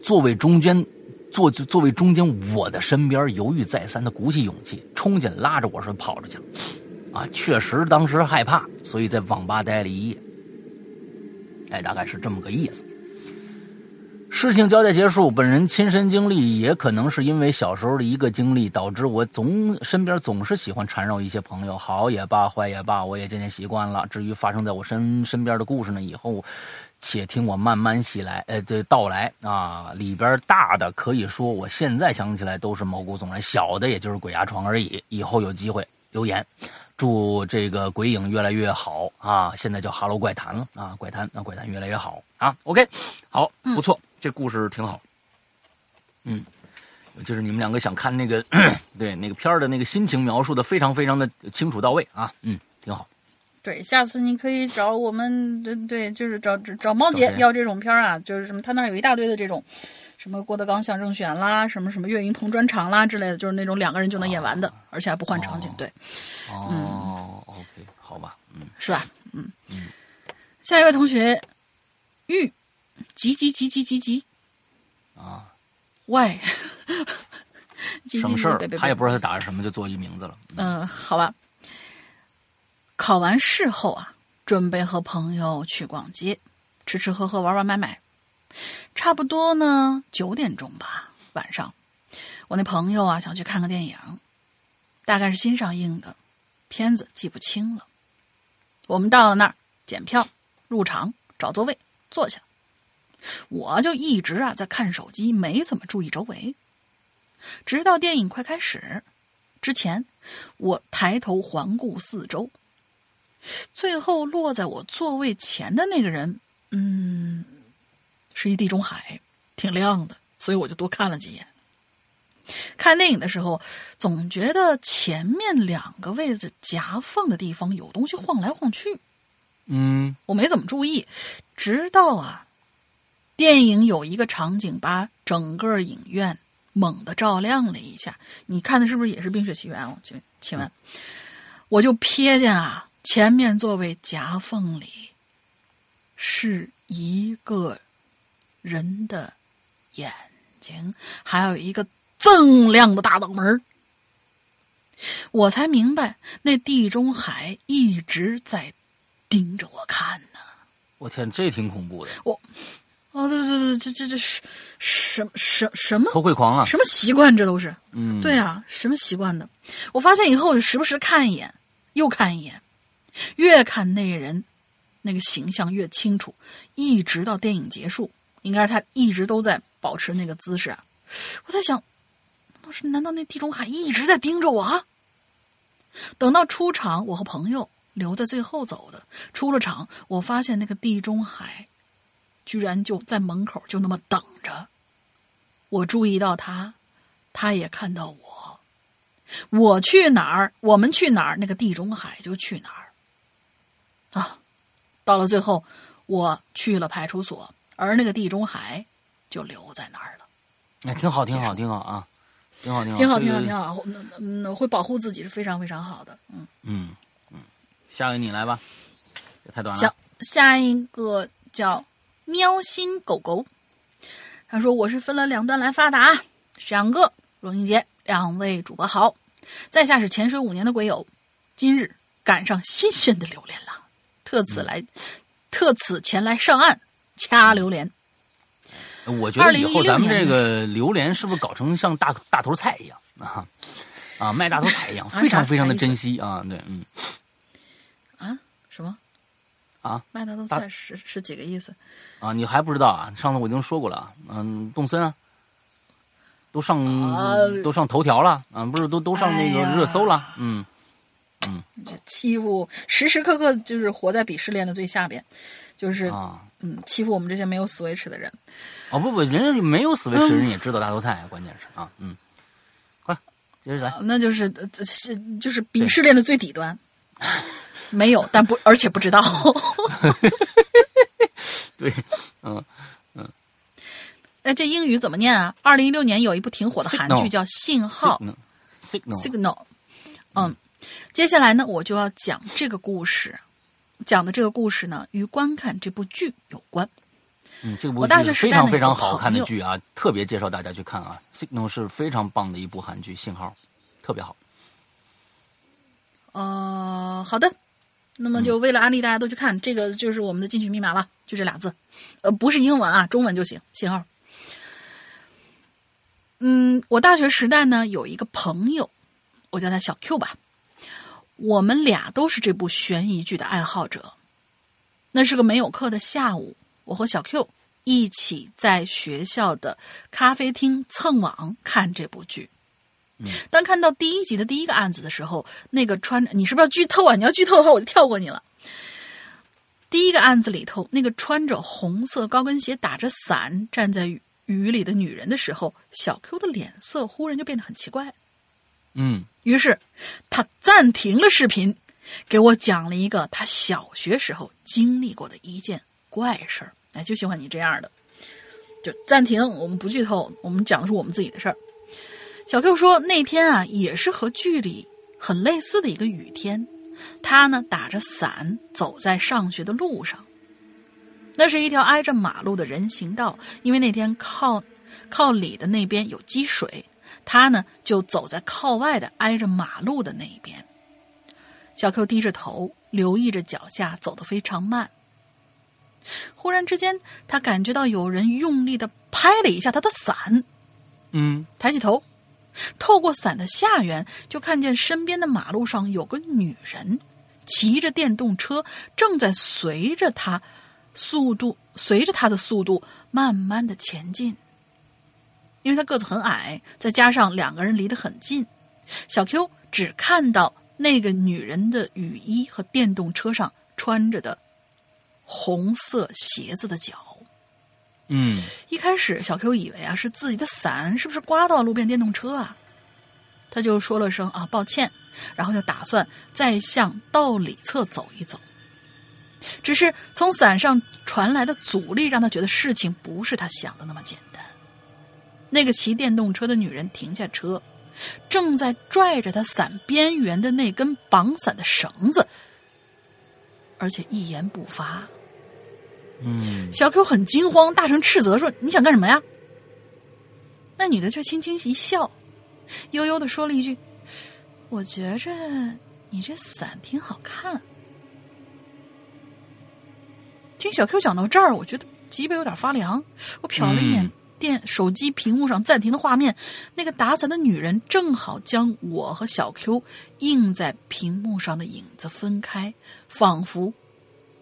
座位中间，坐座位中间我的身边，犹豫再三的鼓起勇气冲进，拉着我说跑着去。啊，确实当时害怕，所以在网吧待了一夜。哎，大概是这么个意思。事情交代结束，本人亲身经历，也可能是因为小时候的一个经历，导致我总身边总是喜欢缠绕一些朋友，好也罢，坏也罢，我也渐渐习惯了。至于发生在我身身边的故事呢，以后且听我慢慢细来，呃，的到来啊。里边大的可以说，我现在想起来都是毛骨悚然；小的也就是鬼压床而已。以后有机会留言。祝这个鬼影越来越好啊！现在叫哈喽怪谈了啊，怪谈啊，怪谈越来越好啊。OK，好，不错，这故事挺好。嗯，就是你们两个想看那个 对那个片儿的那个心情描述的非常非常的清楚到位啊。嗯，挺好。对，下次你可以找我们，对对，就是找找猫姐要这种片儿啊，就是什么，他那有一大堆的这种。什么郭德纲相声选啦，什么什么岳云鹏专场啦之类的，就是那种两个人就能演完的，而且还不换场景。对，哦，OK，好吧，嗯，是吧？嗯嗯。下一位同学，玉，急急急急急急，啊，喂，省事儿，他也不知道他打什么，就做一名字了。嗯，好吧。考完试后啊，准备和朋友去逛街，吃吃喝喝，玩玩买买。差不多呢，九点钟吧，晚上，我那朋友啊想去看个电影，大概是新上映的片子，记不清了。我们到了那儿检票、入场、找座位坐下，我就一直啊在看手机，没怎么注意周围，直到电影快开始之前，我抬头环顾四周，最后落在我座位前的那个人，嗯。是一地中海，挺亮的，所以我就多看了几眼。看电影的时候，总觉得前面两个位置夹缝的地方有东西晃来晃去。嗯，我没怎么注意，直到啊，电影有一个场景把整个影院猛地照亮了一下。你看的是不是也是《冰雪奇缘》？我就请问，我就瞥见啊，前面座位夹缝里是一个人的眼睛，还有一个锃亮的大脑门儿我才明白，那地中海一直在盯着我看呢。我天，这挺恐怖的，哦，对对对，这这这是什什什么偷窥狂啊！什么习惯？这都是嗯，对啊，什么习惯的？我发现以后，我就时不时看一眼，又看一眼，越看那人那个形象越清楚，一直到电影结束，应该是他一直都在保持那个姿势啊。我在想，难道是难道那地中海一直在盯着我啊？等到出场，我和朋友留在最后走的。出了场，我发现那个地中海居然就在门口，就那么等着。我注意到他，他也看到我。我去哪儿，我们去哪儿，那个地中海就去哪儿。啊，到了最后，我去了派出所，而那个地中海就留在那儿了。哎，挺好，挺好，挺好啊，挺好，挺好，挺好，挺好，挺好。嗯嗯，会保护自己是非常非常好的。嗯。嗯嗯，下个你来吧，这太短了下。下一个叫喵星狗狗，他说我是分了两段来发的啊。两个荣英杰，两位主播好。在下是潜水五年的鬼友，今日赶上新鲜的榴莲了，特此来，特此前来上岸掐榴莲。我觉得以后咱们这个榴莲是不是搞成像大大头菜一样啊？啊，卖大头菜一样，啊非常非常的珍惜啊！对，嗯啊？什么？啊卖大头菜是是几个意思？啊，你还不知道啊？上次我已经说过了啊，嗯，动森啊，都上、啊都上头条了啊，不是都都上那个热搜了，嗯这欺负时时刻刻就是活在鄙视链的最下边，就是、啊。嗯欺负我们这些没有 Switch 的人。哦不不，人家没有 Switch，人也知道大头菜，关键是啊，嗯，快接着来，啊那就是呃这是就是鄙视链的最底端，没有，但不而且不知道。对，嗯，哎，这英语怎么念啊？二零一六年有一部挺火的韩剧 Signal 叫《信号》signal signal，（Signal）。嗯，接下来呢，我就要讲这个故事。讲的这个故事呢，与观看这部剧有关。嗯，这部我大剧是非学时代呢常非常好看的剧啊，特别介绍大家去看啊。Signal 是非常棒的一部韩剧，信号特别好。呃，好的，那么就为了安利大家都去看，这个就是我们的进群密码了，就这俩字，呃，不是英文啊，中文就行。信号。嗯，我大学时代呢有一个朋友，我叫他小 Q 吧，我们俩都是这部悬疑剧的爱好者。那是个没有课的下午，我和小 Q 一起在学校的咖啡厅蹭网看这部剧。当看到第一集的第一个案子的时候，那个穿你是不是要剧透啊？你要剧透的话，我就跳过你了。第一个案子里头，那个穿着红色高跟鞋、打着伞站在雨雨里的女人的时候，小 Q 的脸色忽然就变得很奇怪。嗯于是他暂停了视频，给我讲了一个他小学时候经历过的一件怪事儿。哎，就喜欢你这样的，就暂停，我们不剧透，我们讲的是我们自己的事儿。小 Q 说那天啊，也是和剧里很类似的一个雨天，他呢打着伞走在上学的路上。那是一条挨着马路的人行道，因为那天靠靠里的那边有积水，他呢就走在靠外的挨着马路的那一边。小 Q 低着头，留意着脚下，走得非常慢。忽然之间，他感觉到有人用力的拍了一下他的伞，嗯抬起头，透过伞的下缘，就看见身边的马路上有个女人，骑着电动车，正在随着他速度，随着他的速度慢慢的前进。因为他个子很矮，再加上两个人离得很近，小 Q 只看到那个女人的雨衣和电动车上穿着的红色鞋子的脚。嗯一开始，小 Q 以为啊是自己的伞是不是刮到路边电动车啊？他就说了声啊抱歉，然后就打算再向道里侧走一走。只是从伞上传来的阻力让他觉得事情不是他想的那么简单。那个骑电动车的女人停下车，正在拽着她伞边缘的那根绑伞的绳子，而且一言不发。嗯，小 Q 很惊慌，大声斥责说：“你想干什么呀？”那女的却轻轻一笑，悠悠的说了一句：“我觉着你这伞挺好看。”听小 Q 讲到这儿，我觉得脊背有点发凉。我瞟了一眼电手机屏幕上暂停的画面，那个打伞的女人正好将我和小 Q 映在屏幕上的影子分开，仿佛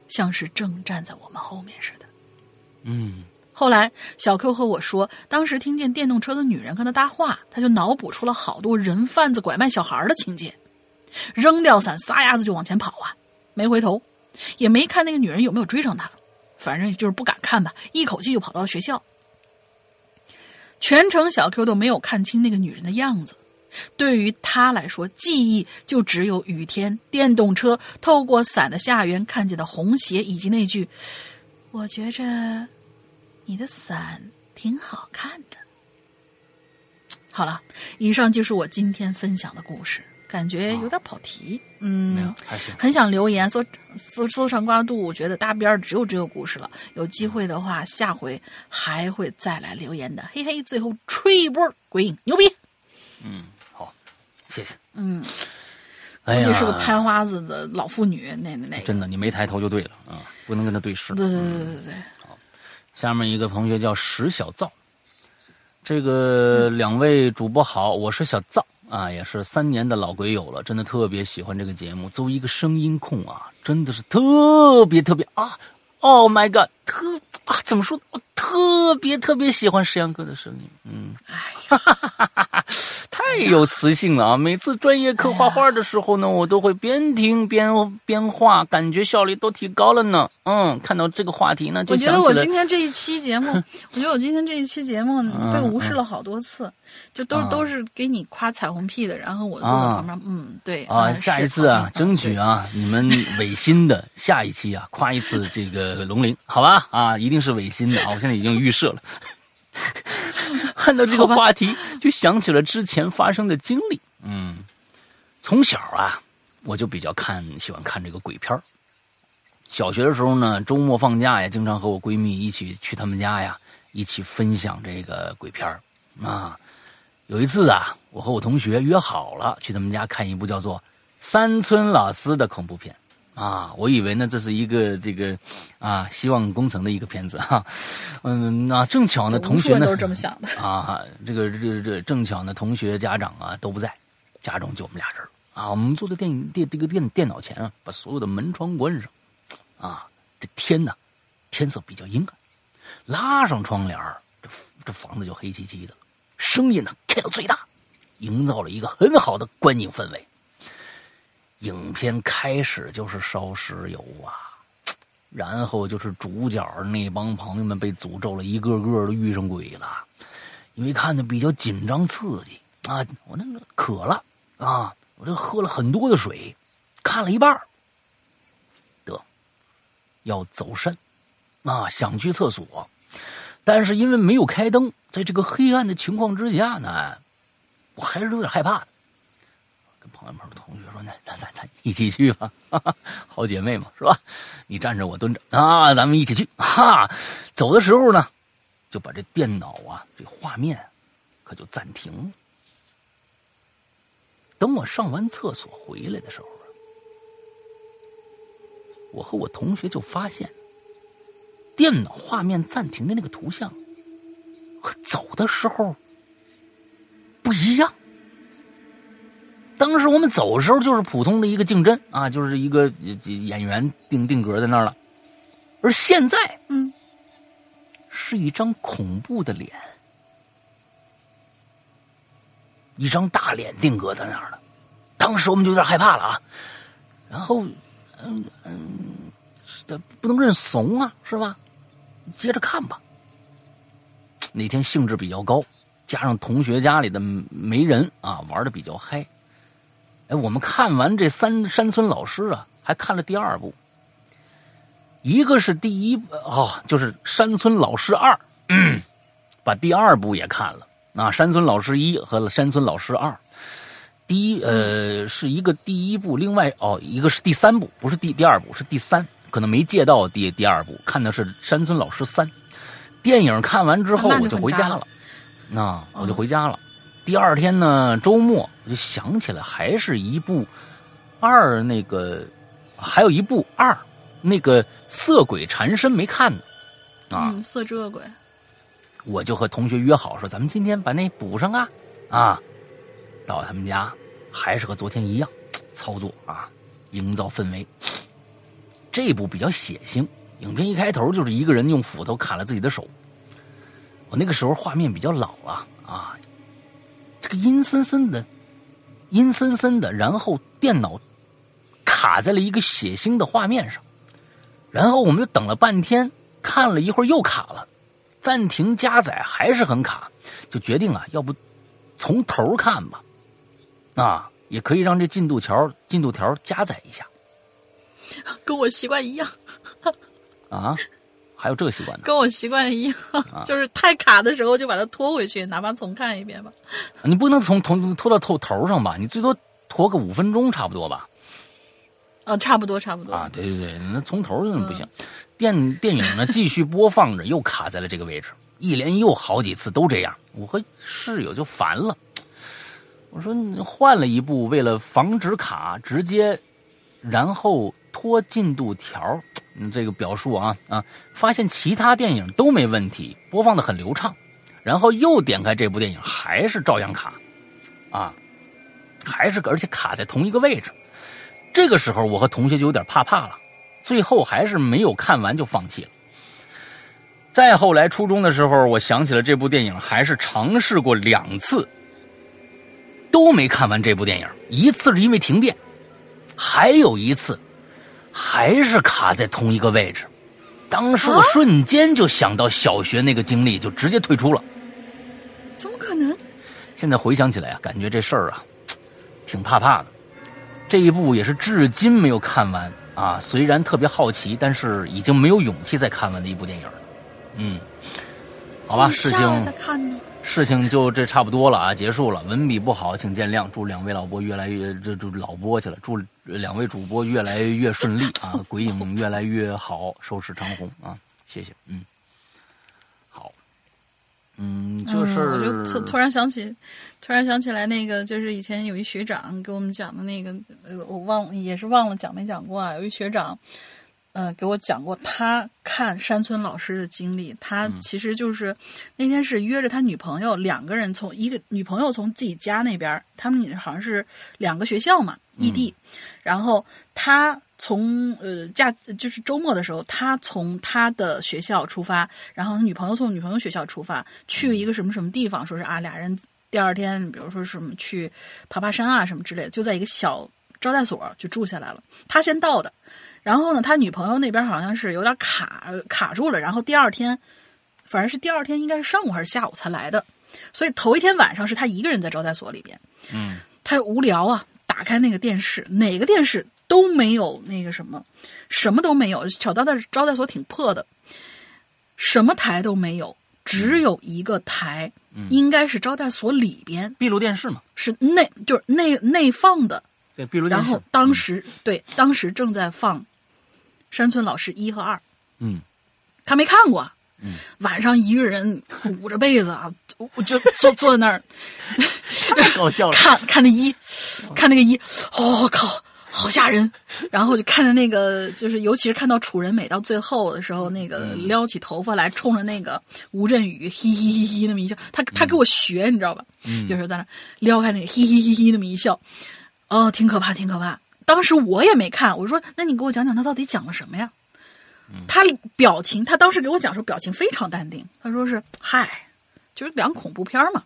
像是正站在我们后面似的。嗯，后来小 Q 和我说，当时听见电动车的女人跟他搭话，他就脑补出了好多人贩子拐卖小孩的情节，扔掉伞，撒丫子就往前跑啊，没回头，也没看那个女人有没有追上他，反正就是不敢看吧，一口气就跑到学校。全程小 Q 都没有看清那个女人的样子，对于他来说，记忆就只有雨天、电动车透过伞的下缘看见的红鞋，以及那句“我觉着你的伞挺好看的”。好了，以上就是我今天分享的故事，感觉有点跑题。嗯，没有，还行。很想留言搜搜搜肠刮肚，我觉得搭边儿只有这个故事了。有机会的话，下回还会再来留言的。嘿嘿，最后吹一波鬼影，牛逼！嗯，好，谢谢。嗯，哎呀，而且是个拍花子的老妇女，那那那个，真的，你没抬头就对了啊，不能跟他对视。对对对对对好，下面一个同学叫石小灶，这个两位主播好，我是小灶啊，也是三年的老鬼友了，真的特别喜欢这个节目。作为一个声音控啊，真的是特别特别啊，Oh my god，特啊怎么说？我特别特别喜欢石阳哥的声音，嗯，哎呀，太有磁性了啊！每次专业课画画的时候呢，我都会边听边边画，感觉效率都提高了呢。嗯，看到这个话题呢，就我觉得我今天这一期节目，我觉得我今天这一期节目被无视了好多次，就都啊都是给你夸彩虹屁的，然后我坐在旁边，嗯，对啊，下一次啊争取啊，你们违心的下一期啊，夸一次这个龙鳞，好吧？啊，一定是违心的啊！我现在已经预设了。看到这个话题，就想起了之前发生的经历。嗯，从小啊，我就比较看喜欢看这个鬼片儿小学的时候呢，周末放假呀，经常和我闺蜜一起去他们家呀，一起分享这个鬼片儿啊。有一次啊，我和我同学约好了去他们家看一部叫做《山村老师》的恐怖片啊。我以为呢这是一个这个啊希望工程的一个片子哈、嗯，那正巧呢，同学呢无数人都是这么想的。啊，这个这个这个正巧呢，同学家长啊都不在，家中就我们俩人啊。我们坐在电影电这个电电脑前啊，把所有的门窗关上啊。这天呢，天色比较阴暗，拉上窗帘这房子就黑漆漆的，声音呢开到最大，营造了一个很好的观影氛围。影片开始就是烧石油啊，然后就是主角那帮朋友们被诅咒了，一个个都遇上鬼了。因为看的比较紧张刺激。啊，我那个渴了。啊，我这喝了很多的水，看了一半得要走肾。啊，想去厕所，但是因为没有开灯，在这个黑暗的情况之下呢，我还是有点害怕。的。跟朋友们、同学：“咱咱咱一起去吧，好姐妹嘛，是吧？你站着，我蹲着啊，咱们一起去。哈，走的时候呢，就把这电脑啊，这画面可就暂停了。等我上完厕所回来的时候，我和我同学就发现，电脑画面暂停的那个图像和走的时候不一样。当时我们走的时候就是普通的一个竞争啊，就是一个演员定定格在那儿了，而现在嗯，是一张恐怖的脸，一张大脸定格在那儿了。当时我们就有点害怕了啊，然后，嗯嗯，这不能认怂啊，是吧？接着看吧。那天兴致比较高，加上同学家里的没人啊，玩的比较嗨。哎，我们看完这三山村老师啊，还看了第二部。一个是第一哦，就是山村老师二，嗯，把第二部也看了。啊，山村老师一和山村老师二。第一，呃，是一个第一部，另外哦，一个是第三部，不是第第二部，是第三，可能没借到第第二部，看的是山村老师三。电影看完之后，我就回家了，那我就回家了。第二天呢，周末我就想起来，还是一部二那个，还有一部二那个色鬼缠身没看呢，啊，嗯，色之恶鬼，我就和同学约好说，咱们今天把那补上啊啊！到他们家还是和昨天一样操作啊，营造氛围。这部比较血腥，影片一开头就是一个人用斧头砍了自己的手。我那个时候画面比较老了啊，这个阴森森的，阴森森的，然后电脑卡在了一个血腥的画面上，然后我们就等了半天，看了一会儿又卡了。暂停加载还是很卡，就决定啊，要不从头看吧，啊，也可以让这进度条进度条加载一下跟我习惯一样，啊，还有这个习惯呢，跟我习惯一样，啊 就是太卡的时候就把它拖回去，哪怕重看一遍吧。你不能从从拖到头头上吧，你最多拖个五分钟差不多吧，呃，差不多，差不多。啊，对对对，那从头就不行。电电影呢继续播放着，又卡在了这个位置，一连又好几次都这样，我和室友就烦了。我说你换了一部，为了防止卡，直接然后拖进度条，嗯，这个表述啊啊，发现其他电影都没问题，播放的很流畅，然后又点开这部电影，还是照样卡，啊，还是而且卡在同一个位置。这个时候，我和同学就有点怕怕了。最后还是没有看完就放弃了。再后来，初中的时候，我想起了这部电影，还是尝试过两次，都没看完这部电影。一次是因为停电，还有一次还是卡在同一个位置。当时我瞬间就想到小学那个经历，就直接退出了。怎么可能？现在回想起来啊，感觉这事儿啊，挺怕怕的。这一部也是至今没有看完啊，虽然特别好奇，但是已经没有勇气再看完的一部电影了。嗯，好吧，事情再看呢？事情就这差不多了啊，结束了。文笔不好，请见谅。祝两位老播越来越这祝老播去了，祝两位主播越来越顺利啊，鬼影越来越好，收视长虹啊，谢谢。嗯，好，嗯，就是、嗯、我就突突然想起，突然想起来那个，就是以前有一学长给我们讲的那个，呃，我忘也是忘了讲没讲过啊。有一学长，呃，给我讲过他看山村老师的经历。他其实就是、那天是约着他女朋友两个人从一个女朋友从自己家那边，他们好像是两个学校嘛，异地，然后他。从呃假就是周末的时候，他从他的学校出发，然后女朋友从女朋友学校出发，去一个什么什么地方，说是啊俩人第二天，比如说什么去爬爬山啊什么之类的，就在一个小招待所就住下来了。他先到的，然后呢，他女朋友那边好像是有点卡卡住了，然后第二天，反正是第二天应该是上午还是下午才来的，所以头一天晚上是他一个人在招待所里边，嗯，他无聊啊，打开那个电视，哪个电视？都没有那个什么，什么都没有。小招待招待所挺破的，什么台都没有，只有一个台，嗯、应该是招待所里边闭路电视嘛，是内就是内内放的。对，闭路电视。然后当时、嗯、对，当时正在放山村老师一和二，嗯，他没看过，嗯，晚上一个人捂着被子啊，我 就坐坐在那儿，搞笑了，看看那一，看那个一，我、哦、靠！好吓人，然后就看着那个，就是尤其是看到楚人美到最后的时候，那个撩起头发来，冲着那个吴镇宇嘿嘿嘿嘿那么一笑，他他给我学，你知道吧？嗯，就是在那撩开那个嘿嘿嘿嘿那么一笑，哦，挺可怕，挺可怕。当时我也没看，我说，那你给我讲讲他到底讲了什么呀？他表情，他当时给我讲说表情非常淡定，他说是嗨，就是两恐怖片嘛。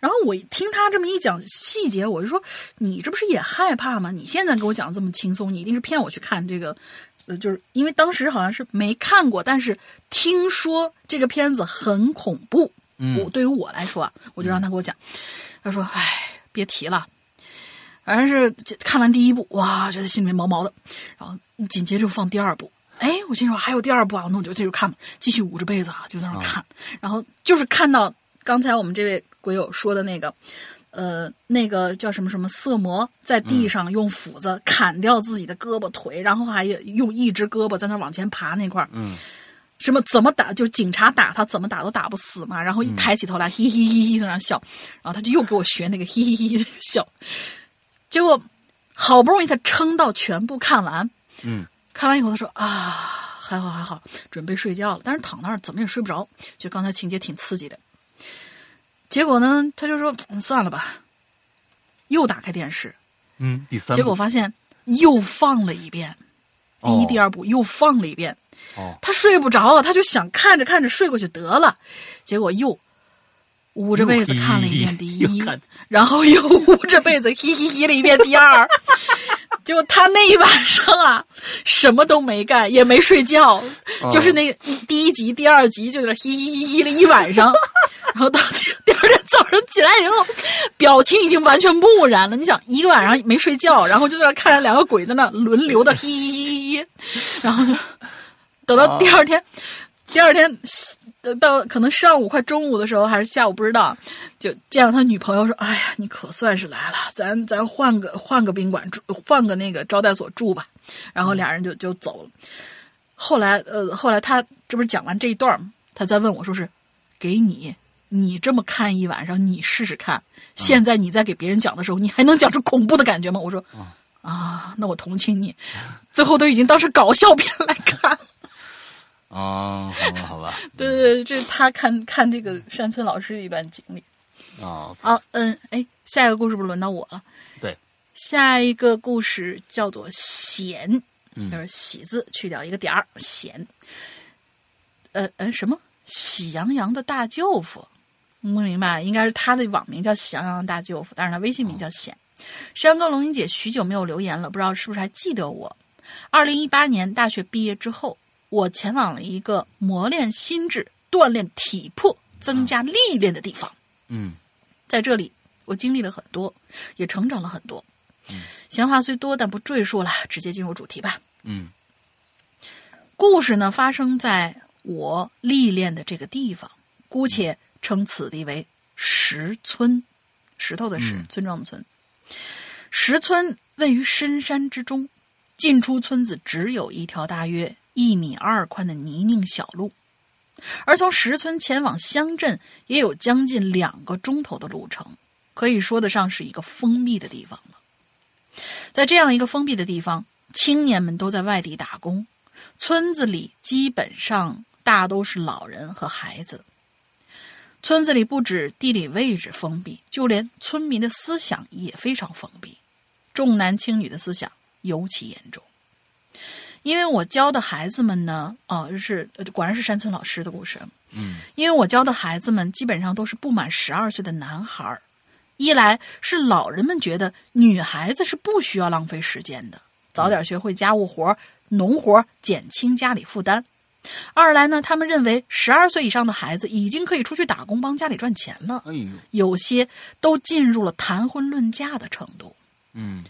然后我听他这么一讲细节，我就说你这不是也害怕吗？你现在给我讲这么轻松，你一定是骗我去看这个，呃，就是因为当时好像是没看过，但是听说这个片子很恐怖。嗯，我对于我来说啊，我就让他给我讲，他说：“哎，别提了，反正是看完第一部，哇，觉得心里面毛毛的，然后紧接着放第二部。”哎，我心说还有第二部啊，那我就继续看吧，继续捂着被子啊，就在那看，哦、然后就是看到。刚才我们这位鬼友说的那个，呃，那个叫什么什么色魔，在地上用斧子砍掉自己的胳膊腿，然后还用一只胳膊在那往前爬那块儿，嗯，什么怎么打，就是警察打他怎么打都打不死嘛，然后一抬起头来，嘿嘿嘿嘿在那笑，然后他就又给我学那个嘿嘿嘿嘿的笑，结果好不容易他撑到全部看完，嗯，看完以后他说啊，还好还好，准备睡觉了，但是躺那儿怎么也睡不着，就刚才情节挺刺激的。结果呢，他就说、嗯、算了吧，又打开电视，嗯，第三结果发现又放了一遍，第一、哦第二部又放了一遍。哦，他睡不着啊，他就想看着看着睡过去得了，结果又捂着被子看了一遍第一，然后又捂着被子嘿嘿嘿了一遍第二。结果他那一晚上啊，什么都没干，也没睡觉，就是那个一第一集、第二集就在那嘿嘿嘿嘿了一晚上，然后到第第二天早上起来以后，表情已经完全木然了。你想，一个晚上没睡觉，然后就在那看着两个鬼在那轮流的嘿嘿嘿嘿嘿，然后就等到第二天，第二天等到可能上午快中午的时候，还是下午不知道，就见到他女朋友说：“哎呀，你可算是来了，咱咱换个换个宾馆住，换个那个招待所住吧。”然后俩人就就走了。后来呃，后来他这不是讲完这一段吗？他再问我说是给你。你这么看一晚上，你试试看。现在你在给别人讲的时候，你还能讲出恐怖的感觉吗？我说，啊，那我同情你。最后都已经当成搞笑片来看。哦，好吧，好吧，对对对，这是他看看这个山村老师的一段经历。哦，好，嗯，哎，下一个故事不是轮到我了。对，下一个故事叫做“喜”，嗯就是“喜”字去掉一个点儿，“喜”。呃呃，什么？喜羊羊的大舅父？不明白，应该是他的网名叫喜羊羊的大舅父，但是他微信名叫显。山哥龙吟姐许久没有留言了，不知道是不是还记得我？二零一八年大学毕业之后，我前往了一个磨练心智、锻炼体魄、增加历练的地方。嗯在这里，我经历了很多，也成长了很多。嗯闲话虽多，但不赘述了，直接进入主题吧。嗯故事呢，发生在我历练的这个地方，姑且称此地为石村，石头的石，嗯村庄的村。石村位于深山之中，进出村子只有一条大约一米二宽的泥泞小路，而从石村前往乡镇也有将近两个钟头的路程，可以说得上是一个封闭的地方了。在这样一个封闭的地方，青年们都在外地打工，村子里基本上大都是老人和孩子。村子里不止地理位置封闭，就连村民的思想也非常封闭，重男轻女的思想尤其严重。因为我教的孩子们呢，哦，是呃果然是山村老师的故事。嗯因为我教的孩子们基本上都是不满十二岁的男孩儿，一来是老人们觉得女孩子是不需要浪费时间的，早点学会家务活、农活，减轻家里负担；二来呢，他们认为十二岁以上的孩子已经可以出去打工帮家里赚钱了，哎呦，有些都进入了谈婚论嫁的程度。嗯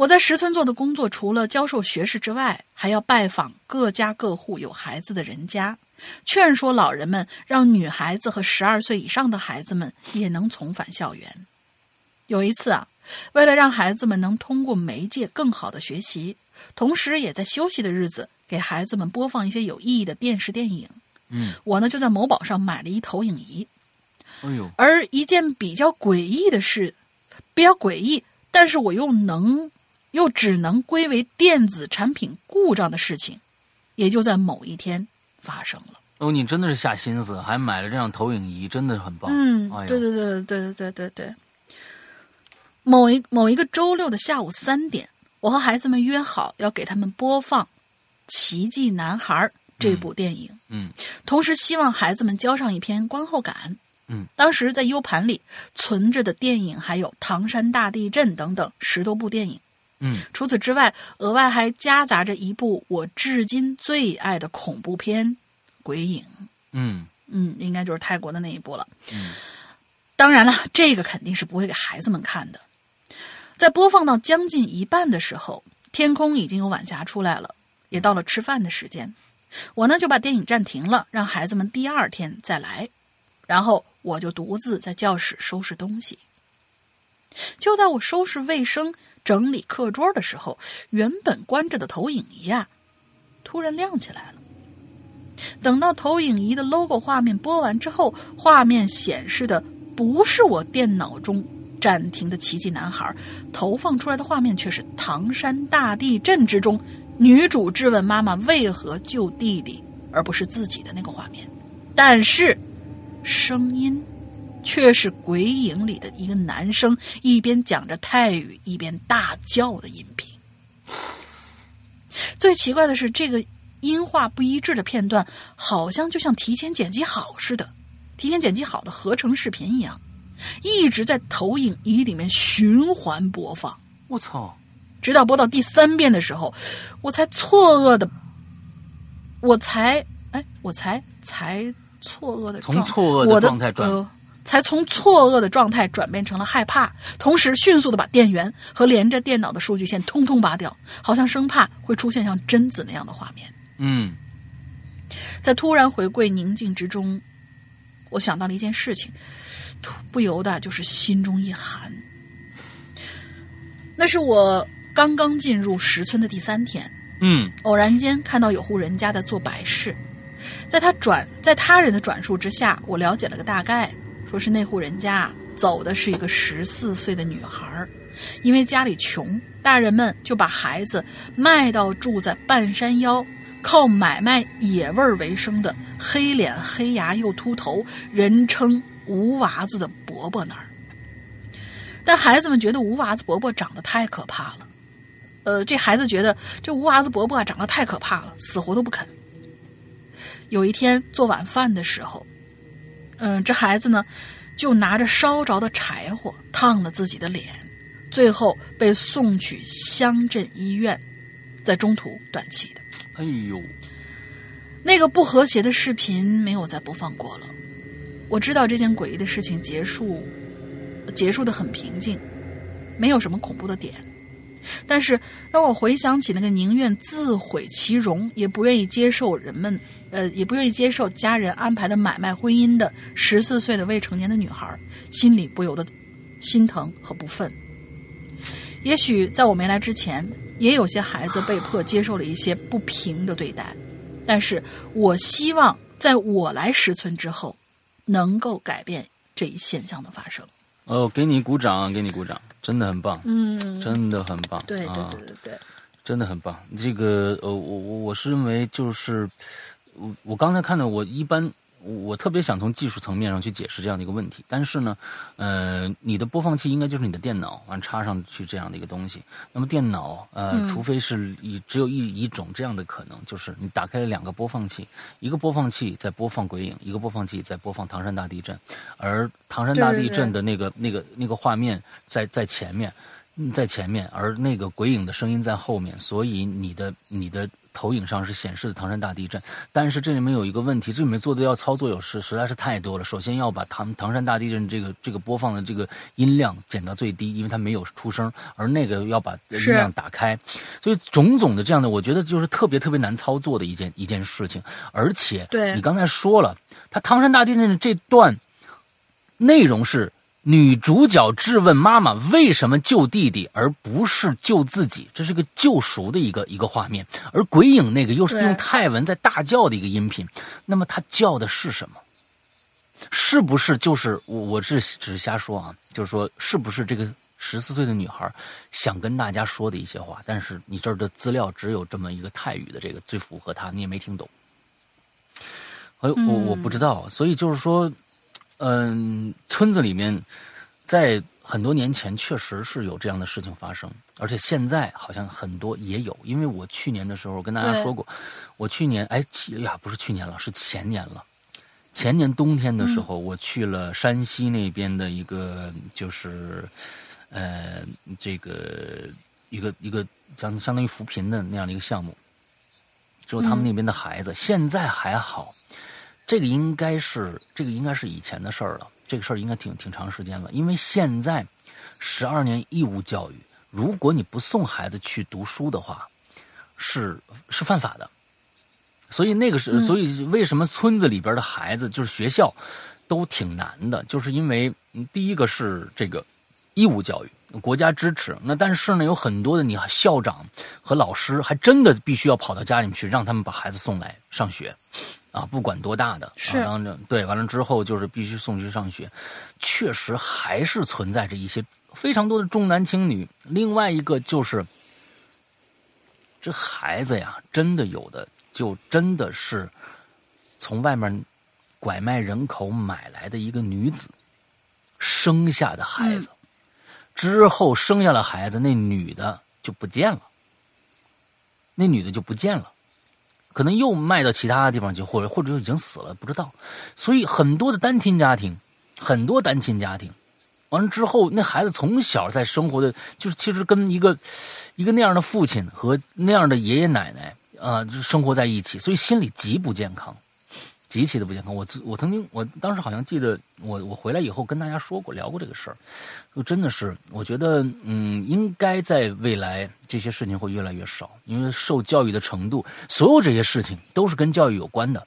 我在石村做的工作，除了教授学士之外，还要拜访各家各户有孩子的人家，劝说老人们让女孩子和十二岁以上的孩子们也能重返校园。有一次啊，为了让孩子们能通过媒介更好的学习，同时也在休息的日子给孩子们播放一些有意义的电视电影，嗯，我呢就在某宝上买了一投影仪。哎呦，而一件比较诡异的事，比较诡异，但是我又能又只能归为电子产品故障的事情，也就在某一天发生了。哦，你真的是下心思，还买了这样投影仪，真的很棒。嗯对对对对对对对对。某一某一个周六的下午三点，我和孩子们约好要给他们播放《奇迹男孩》这部电影。嗯同时希望孩子们交上一篇观后感。嗯，当时在 U 盘里存着的电影还有《唐山大地震》等等十多部电影。嗯除此之外，额外还夹杂着一部我至今最爱的恐怖片《鬼影》。嗯嗯，应该就是泰国的那一部了。嗯当然了，这个肯定是不会给孩子们看的。在播放到将近一半的时候，天空已经有晚霞出来了，也到了吃饭的时间。我呢就把电影暂停了，让孩子们第二天再来。然后我就独自在教室收拾东西。就在我收拾卫生、整理课桌的时候，原本关着的投影仪啊，突然亮起来了。等到投影仪的 logo 画面播完之后，画面显示的不是我电脑中暂停的奇迹男孩，投放出来的画面却是唐山大地震之中女主质问妈妈为何救弟弟，而不是自己的那个画面。但是，声音却是鬼影里的一个男生一边讲着泰语一边大叫的音频。最奇怪的是这个。音画不一致的片段，好像就像提前剪辑好似的，提前剪辑好的合成视频一样，一直在投影仪里面循环播放。我操！直到播到第三遍的时候，我才错愕的，我才哎，我才才错愕的从错愕的状态转。才从错愕的状态转变成了害怕，同时迅速的把电源和连着电脑的数据线通通拔掉，好像生怕会出现像贞子那样的画面。嗯，在突然回归宁静之中，我想到了一件事情，不由得就是心中一寒。那是我刚刚进入石村的第三天，嗯，偶然间看到有户人家在做白事，在他转在他人的转述之下，我了解了个大概。说是那户人家走的是一个十四岁的女孩因为家里穷，大人们就把孩子卖到住在半山腰、靠买卖野味为生的黑脸黑牙又秃头、人称吴娃子的伯伯那儿。但孩子们觉得吴娃子伯伯长得太可怕了，呃，这孩子觉得这吴娃子伯伯长得太可怕了，死活都不肯。有一天做晚饭的时候。嗯，这孩子呢，就拿着烧着的柴火烫了自己的脸，最后被送去乡镇医院，在中途断气的。哎呦，那个不和谐的视频没有再播放过了。我知道这件诡异的事情结束，结束的很平静，没有什么恐怖的点。但是当我回想起那个宁愿自毁其容，也不愿意接受人们。呃，也不愿意接受家人安排的买卖婚姻的十四岁的未成年的女孩，心里不由得心疼和不忿。也许在我没来之前，也有些孩子被迫接受了一些不平的对待，但是我希望在我来石村之后，能够改变这一现象的发生。哦，给你鼓掌，给你鼓掌，真的很棒，嗯，真的很棒，对对对对对，真的很棒。这个呃，我我我是认为就是。我我刚才看到，我一般我特别想从技术层面上去解释这样的一个问题，但是呢，呃，你的播放器应该就是你的电脑完插上去这样的一个东西。那么电脑呃，除非是以只有一一种这样的可能，就是你打开了两个播放器，一个播放器在播放鬼影，一个播放器在播放唐山大地震，而唐山大地震的那个那个那个画面在在前面，在前面，而那个鬼影的声音在后面，所以你的你的。投影上是显示的唐山大地震，但是这里面有一个问题，这里面做的要操作有实实在是太多了。首先要把唐唐山大地震这个这个播放的这个音量减到最低，因为它没有出声，而那个要把音量打开，所以种种的这样的，我觉得就是特别特别难操作的一件一件事情。而且，你刚才说了，它唐山大地震的这段内容是。女主角质问妈妈为什么救弟弟而不是救自己，这是个救赎的一个一个画面。而鬼影那个又是用泰文在大叫的一个音频，那么他叫的是什么？是不是就是我？我是只是瞎说啊，就是说是不是这个十四岁的女孩想跟大家说的一些话？但是你这儿的资料只有这么一个泰语的这个最符合他，你也没听懂。哎，我我不知道，所以就是说。嗯，村子里面，在很多年前确实是有这样的事情发生，而且现在好像很多也有。因为我去年的时候跟大家说过，我去年哎呀不是去年了，是前年了。前年冬天的时候，我去了山西那边的一个就是呃这个一个一个相相当于扶贫的那样的一个项目，只有他们那边的孩子现在还好。这个应该是这个应该是以前的事儿了，这个事儿应该挺挺长时间了。因为现在十二年义务教育，如果你不送孩子去读书的话，是是犯法的。所以那个是，所以为什么村子里边的孩子就是学校都挺难的，就是因为嗯第一个是这个义务教育，国家支持，那但是呢，有很多的你校长和老师还真的必须要跑到家里面去，让他们把孩子送来上学，啊，不管多大的，是啊，当着对，完了之后就是必须送去上学，确实还是存在着一些非常多的重男轻女。另外一个就是，这孩子呀，真的有的就真的是从外面拐卖人口买来的一个女子生下的孩子，之后生下了孩子，那女的就不见了，那女的就不见了。可能又卖到其他地方去，或者或者就已经死了，不知道。所以很多的单亲家庭，很多单亲家庭，完了之后，那孩子从小在生活的，就是其实跟一个一个那样的父亲和那样的爷爷奶奶啊、就生活在一起，所以心理极不健康，极其的不健康。我我曾经，我当时好像记得，我我回来以后跟大家说过，聊过这个事儿，就真的是，我觉得，嗯，应该在未来这些事情会越来越少，因为受教育的程度，所有这些事情都是跟教育有关的。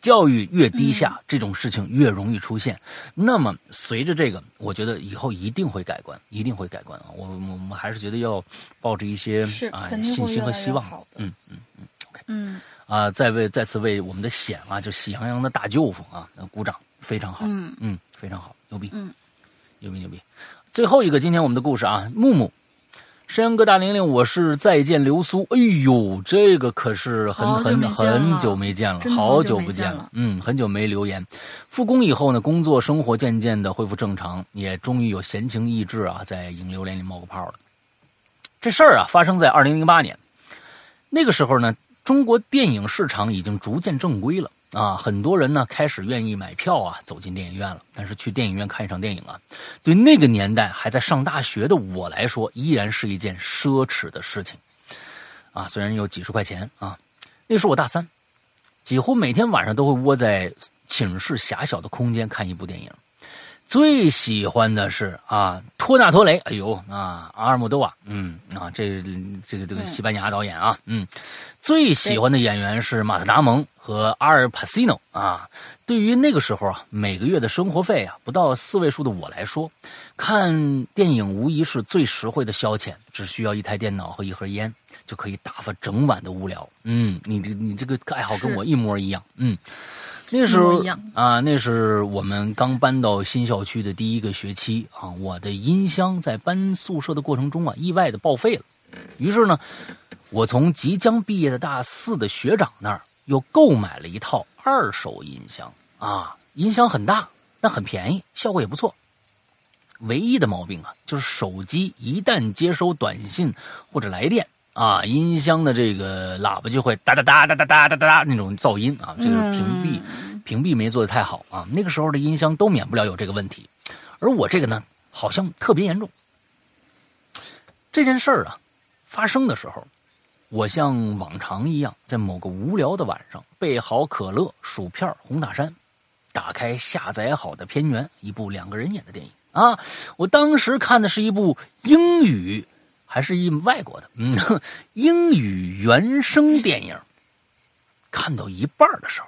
教育越低下，这种事情越容易出现。那么，随着这个，我觉得以后一定会改观，一定会改观啊！我我我们还是觉得要抱着一些啊信心和希望。嗯嗯嗯，OK 嗯啊，再为再次为我们的险啊，就喜羊羊的大舅父啊，呃鼓掌，非常好。嗯嗯，非常好，牛逼，嗯，牛逼牛逼。最后一个，今天我们的故事啊，木木，山羊哥大玲玲，我是再见流苏。哎呦，这个可是很很很久没见了，好好久不见了。嗯，很久没留言。复工以后呢，工作生活渐渐的恢复正常，也终于有闲情逸致啊，在影流连里冒个泡了。这事儿啊，发生在二零零八年，那个时候呢，中国电影市场已经逐渐正规了啊，很多人呢开始愿意买票啊，走进电影院了。但是去电影院看一场电影啊，对那个年代还在上大学的我来说，依然是一件奢侈的事情啊。虽然有几十块钱啊，那时候我大三，几乎每天晚上都会窝在寝室狭小的空间看一部电影。最喜欢的是啊，托纳托雷，哎呦啊，阿尔莫多瓦，嗯啊，这这个这个西班牙导演啊，嗯，最喜欢的演员是马特·达蒙和阿尔帕西诺啊。对于那个时候啊，每个月的生活费啊不到四位数的我来说，看电影无疑是最实惠的消遣，只需要一台电脑和一盒烟就可以打发整晚的无聊。嗯，你这你这个爱好跟我一模一样，嗯。那时候啊，那是我们刚搬到新校区的第一个学期啊，我的音箱在搬宿舍的过程中啊，意外的报废了。于是呢，我从即将毕业的大四的学长那儿又购买了一套二手音箱啊，音箱很大，但很便宜，效果也不错。唯一的毛病啊，就是手机一旦接收短信或者来电啊，音箱的这个喇叭就会哒哒哒哒哒哒哒哒那种噪音啊，这个屏蔽、屏蔽没做的太好啊。那个时候的音箱都免不了有这个问题，而我这个呢，好像特别严重。这件事儿啊，发生的时候，我像往常一样，在某个无聊的晚上，备好可乐、薯片、红塔山，打开下载好的片源，一部两个人演的电影啊。我当时看的是一部英语，还是一外国的，嗯，英语原声电影。看到一半的时候，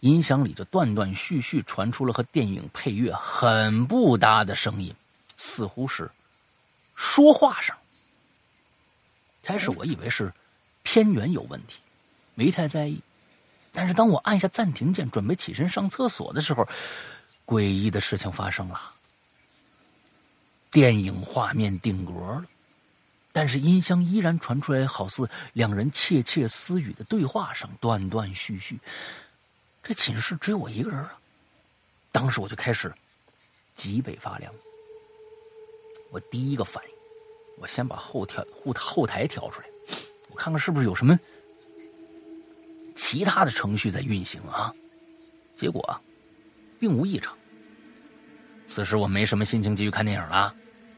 音响里就断断续续传出了和电影配乐很不搭的声音，似乎是说话声。开始我以为是片源有问题，没太在意。但是当我按下暂停键，准备起身上厕所的时候，诡异的事情发生了。电影画面定格了，但是音箱依然传出来好似两人窃窃私语的对话声，断断续续。这寝室只有我一个人啊！当时我就开始脊背发凉。我第一个反应，我先把后调后后台调出来，我看看是不是有什么其他的程序在运行啊？结果，并无异常。此时我没什么心情继续看电影了，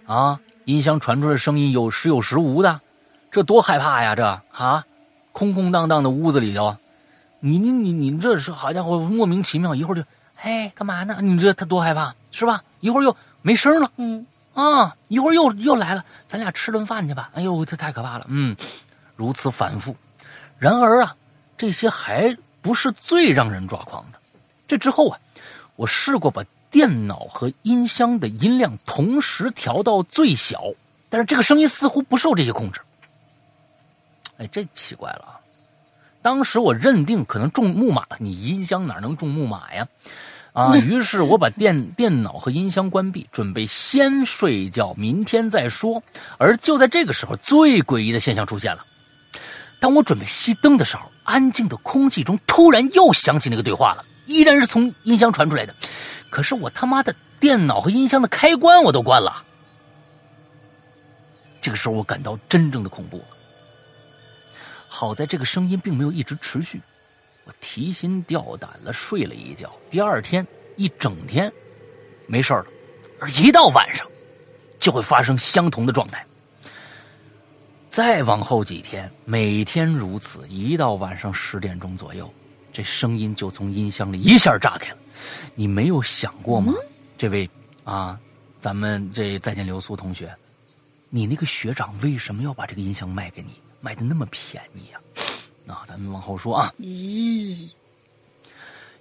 啊，音箱传出来的声音有时有时无的，这多害怕呀！这啊，空空荡荡的屋子里头，你你你你这是好家伙，莫名其妙，一会儿就哎干嘛呢？你这他多害怕是吧？一会儿又没声了。嗯啊，一会儿又又来了，咱俩吃顿饭去吧。哎呦，这太可怕了。嗯，如此反复。然而啊，这些还不是最让人抓狂的。这之后啊，我试过把电脑和音箱的音量同时调到最小，但是这个声音似乎不受这些控制。哎，这奇怪了啊！当时我认定可能中木马了，你音箱哪能中木马呀？啊，于是我把电电脑和音箱关闭，准备先睡觉，明天再说。而就在这个时候，最诡异的现象出现了。当我准备熄灯的时候，安静的空气中突然又响起那个对话了，依然是从音箱传出来的。可是我他妈的电脑和音箱的开关我都关了。这个时候，我感到真正的恐怖了。好在这个声音并没有一直持续。我提心吊胆的，睡了一觉。第二天一整天没事了，而一到晚上就会发生相同的状态。再往后几天，每天如此，一到晚上十点钟左右，这声音就从音箱里一下炸开了。你没有想过吗？这位啊，咱们这再见流苏同学，你那个学长为什么要把这个音箱卖给你，卖的那么便宜呀？啊，咱们往后说啊。咦，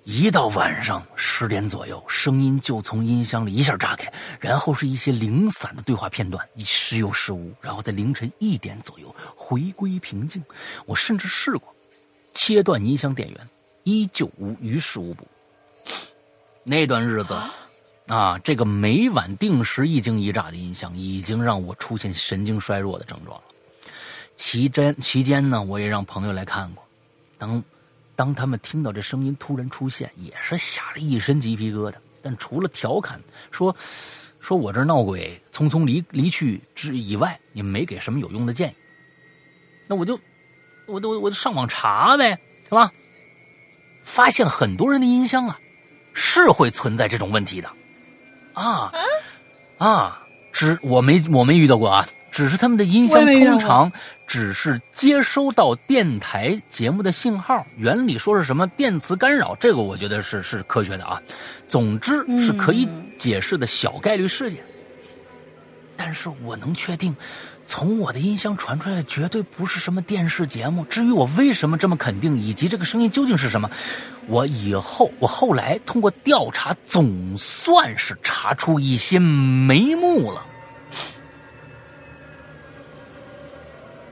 一到晚上十点左右，声音就从音箱里一下炸开，然后是一些零散的对话片段，时有时无，然后在凌晨一点左右回归平静。我甚至试过切断音箱电源，依旧无于事无补。那段日子，啊，这个每晚定时一惊一乍的音响，已经让我出现神经衰弱的症状了。期间期间呢，我也让朋友来看过。当当他们听到这声音突然出现，也是吓得一身鸡皮疙瘩。但除了调侃说说我这闹鬼、匆匆离离去之以外，也没给什么有用的建议。那我就我都我就上网查呗，是吧？发现很多人的音箱啊，是会存在这种问题的，啊啊，只我没我没遇到过啊。只是他们的音箱通常只是接收到电台节目的信号，原理说是什么电磁干扰，这个我觉得是是科学的啊。总之是可以解释的小概率事件。但是我能确定，从我的音箱传出来的绝对不是什么电视节目。至于我为什么这么肯定，以及这个声音究竟是什么，我以后我后来通过调查，总算是查出一些眉目了。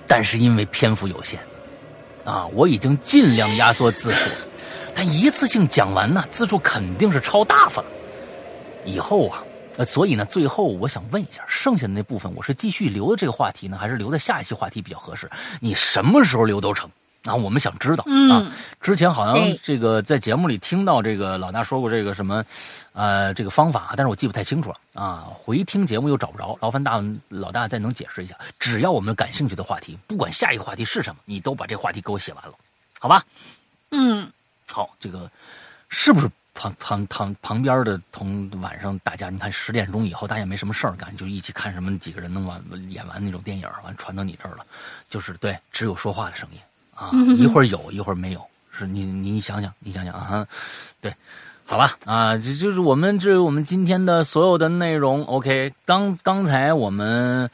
但是因为篇幅有限，啊，我已经尽量压缩字数，但一次性讲完呢，字数肯定是超大发了。以后啊，呃，所以呢，最后我想问一下，剩下的那部分，我是继续留的这个话题呢，还是留在下一期话题比较合适？你什么时候留都成。啊，我们想知道啊。之前好像这个在节目里听到这个老大说过这个什么，呃，这个方法，但是我记不太清楚了啊。回听节目又找不着，劳烦大老大再能解释一下。只要我们感兴趣的话题，不管下一个话题是什么，你都把这话题给我写完了，好吧？嗯，好，这个是不是旁旁旁旁边的同晚上大家你看十点钟以后大家没什么事儿干，就一起看什么几个人能完演完那种电影，完传到你这儿了，就是对，只有说话的声音。啊，一会儿有一会儿没有，是你你想想，你想想啊，对，好吧，啊，这就是我们这我们今天的所有的内容。OK，刚刚才我们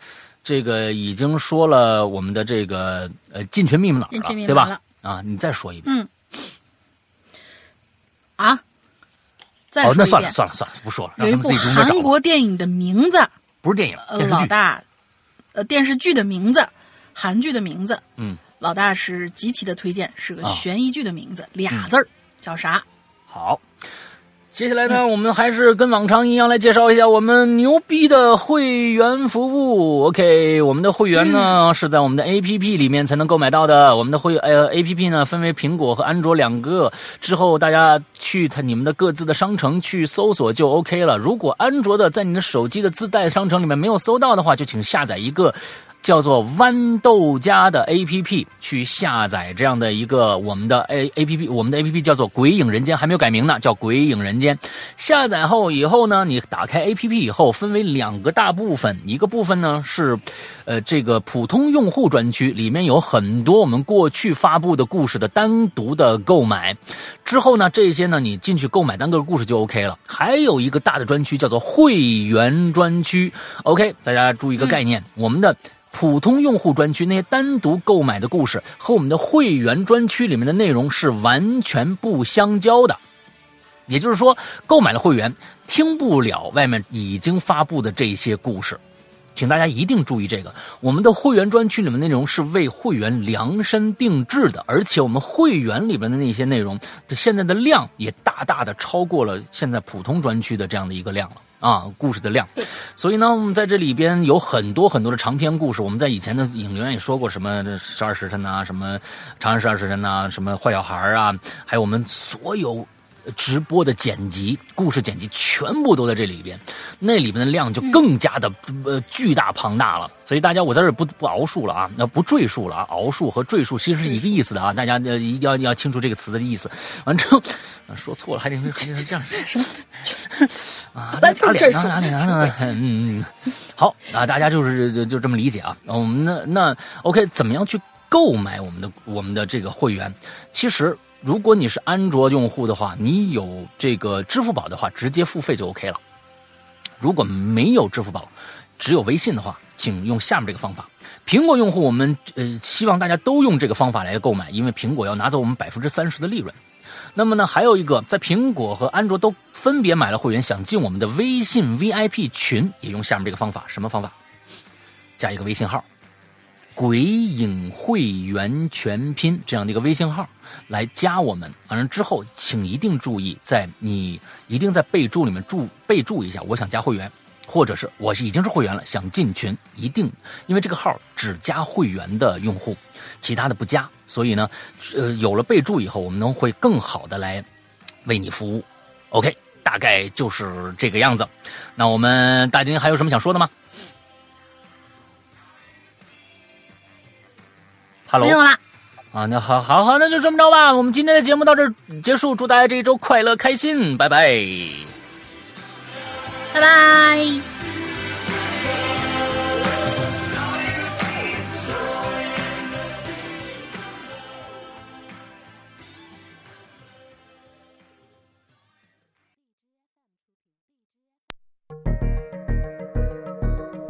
这个已经说了我们的这个呃进群密码了，对吧？啊，你再说一遍。嗯。啊？再哦，那算了算了算了，不说了。有一部韩国电影的名字，不是电影，呃，老大，呃，电视剧的名字，韩剧的名字，嗯。老大是极其的推荐，是个悬疑剧的名字，俩字儿叫啥？好，接下来呢，我们还是跟往常一样来介绍一下我们牛逼的会员服务。OK，我们的会员呢是在我们的 APP 里面才能购买到的。我们的会呃 APP 呢分为苹果和安卓两个，之后大家去它你们的各自的商城去搜索就 OK 了。如果安卓的在你的手机的自带商城里面没有搜到的话，就请下载一个。叫做豌豆荚的 A P P 去下载这样的一个我们的 A A P P，我们的 A P P 叫做鬼影人间，还没有改名呢，叫鬼影人间。下载后以后呢，你打开 A P P 以后，分为两个大部分，一个部分呢是，呃，这个普通用户专区，里面有很多我们过去发布的故事的单独的购买。之后呢，这些呢你进去购买单个故事就 O K 了。还有一个大的专区叫做会员专区，O K，大家注意一个概念，我们的。普通用户专区那些单独购买的故事和我们的会员专区里面的内容是完全不相交的。也就是说，购买了会员，听不了外面已经发布的这些故事。请大家一定注意这个，我们的会员专区里面内容是为会员量身定制的，而且我们会员里面的那些内容现在的量也大大的超过了现在普通专区的这样的一个量了啊，故事的量。所以呢，我们在这里边有很多很多的长篇故事，我们在以前的影留言也说过，什么十二时辰呐，什么长安十二时辰呐，什么坏小孩啊，还有我们所有。直播的剪辑、故事剪辑全部都在这里边，那里面的量就更加的呃巨大庞大了。所以大家，我在这不不熬述了啊，那不赘述了啊。熬述和赘述其实是一个意思的啊，大家呃一定要要清楚这个词的意思。完之后说错了，还得还得是这样什么啊？打脸呢？打脸呢？嗯，好啊，大家就是就就这么理解啊。我们那那 OK，怎么样去购买我们的我们的这个会员？其实。如果你是安卓用户的话，你有这个支付宝的话，直接付费就 OK 了。如果没有支付宝，只有微信的话，请用下面这个方法。苹果用户，我们呃希望大家都用这个方法来购买，因为苹果要拿走我们百分之三十的利润。那么呢，还有一个，在苹果和安卓都分别买了会员，想进我们的微信 VIP 群，也用下面这个方法。什么方法？加一个微信号。鬼影会员全拼这样的一个微信号来加我们，完了之后，请一定注意，在你一定在备注里面注备注一下，我想加会员，或者是我已经是会员了，想进群，一定，因为这个号只加会员的用户，其他的不加，所以呢，呃，有了备注以后，我们能会更好的来为你服务。OK，大概就是这个样子。那我们大军还有什么想说的吗？没有了啊，那好，好，好，那就这么着吧。我们今天的节目到这儿结束，祝大家这一周快乐开心，拜拜，拜拜。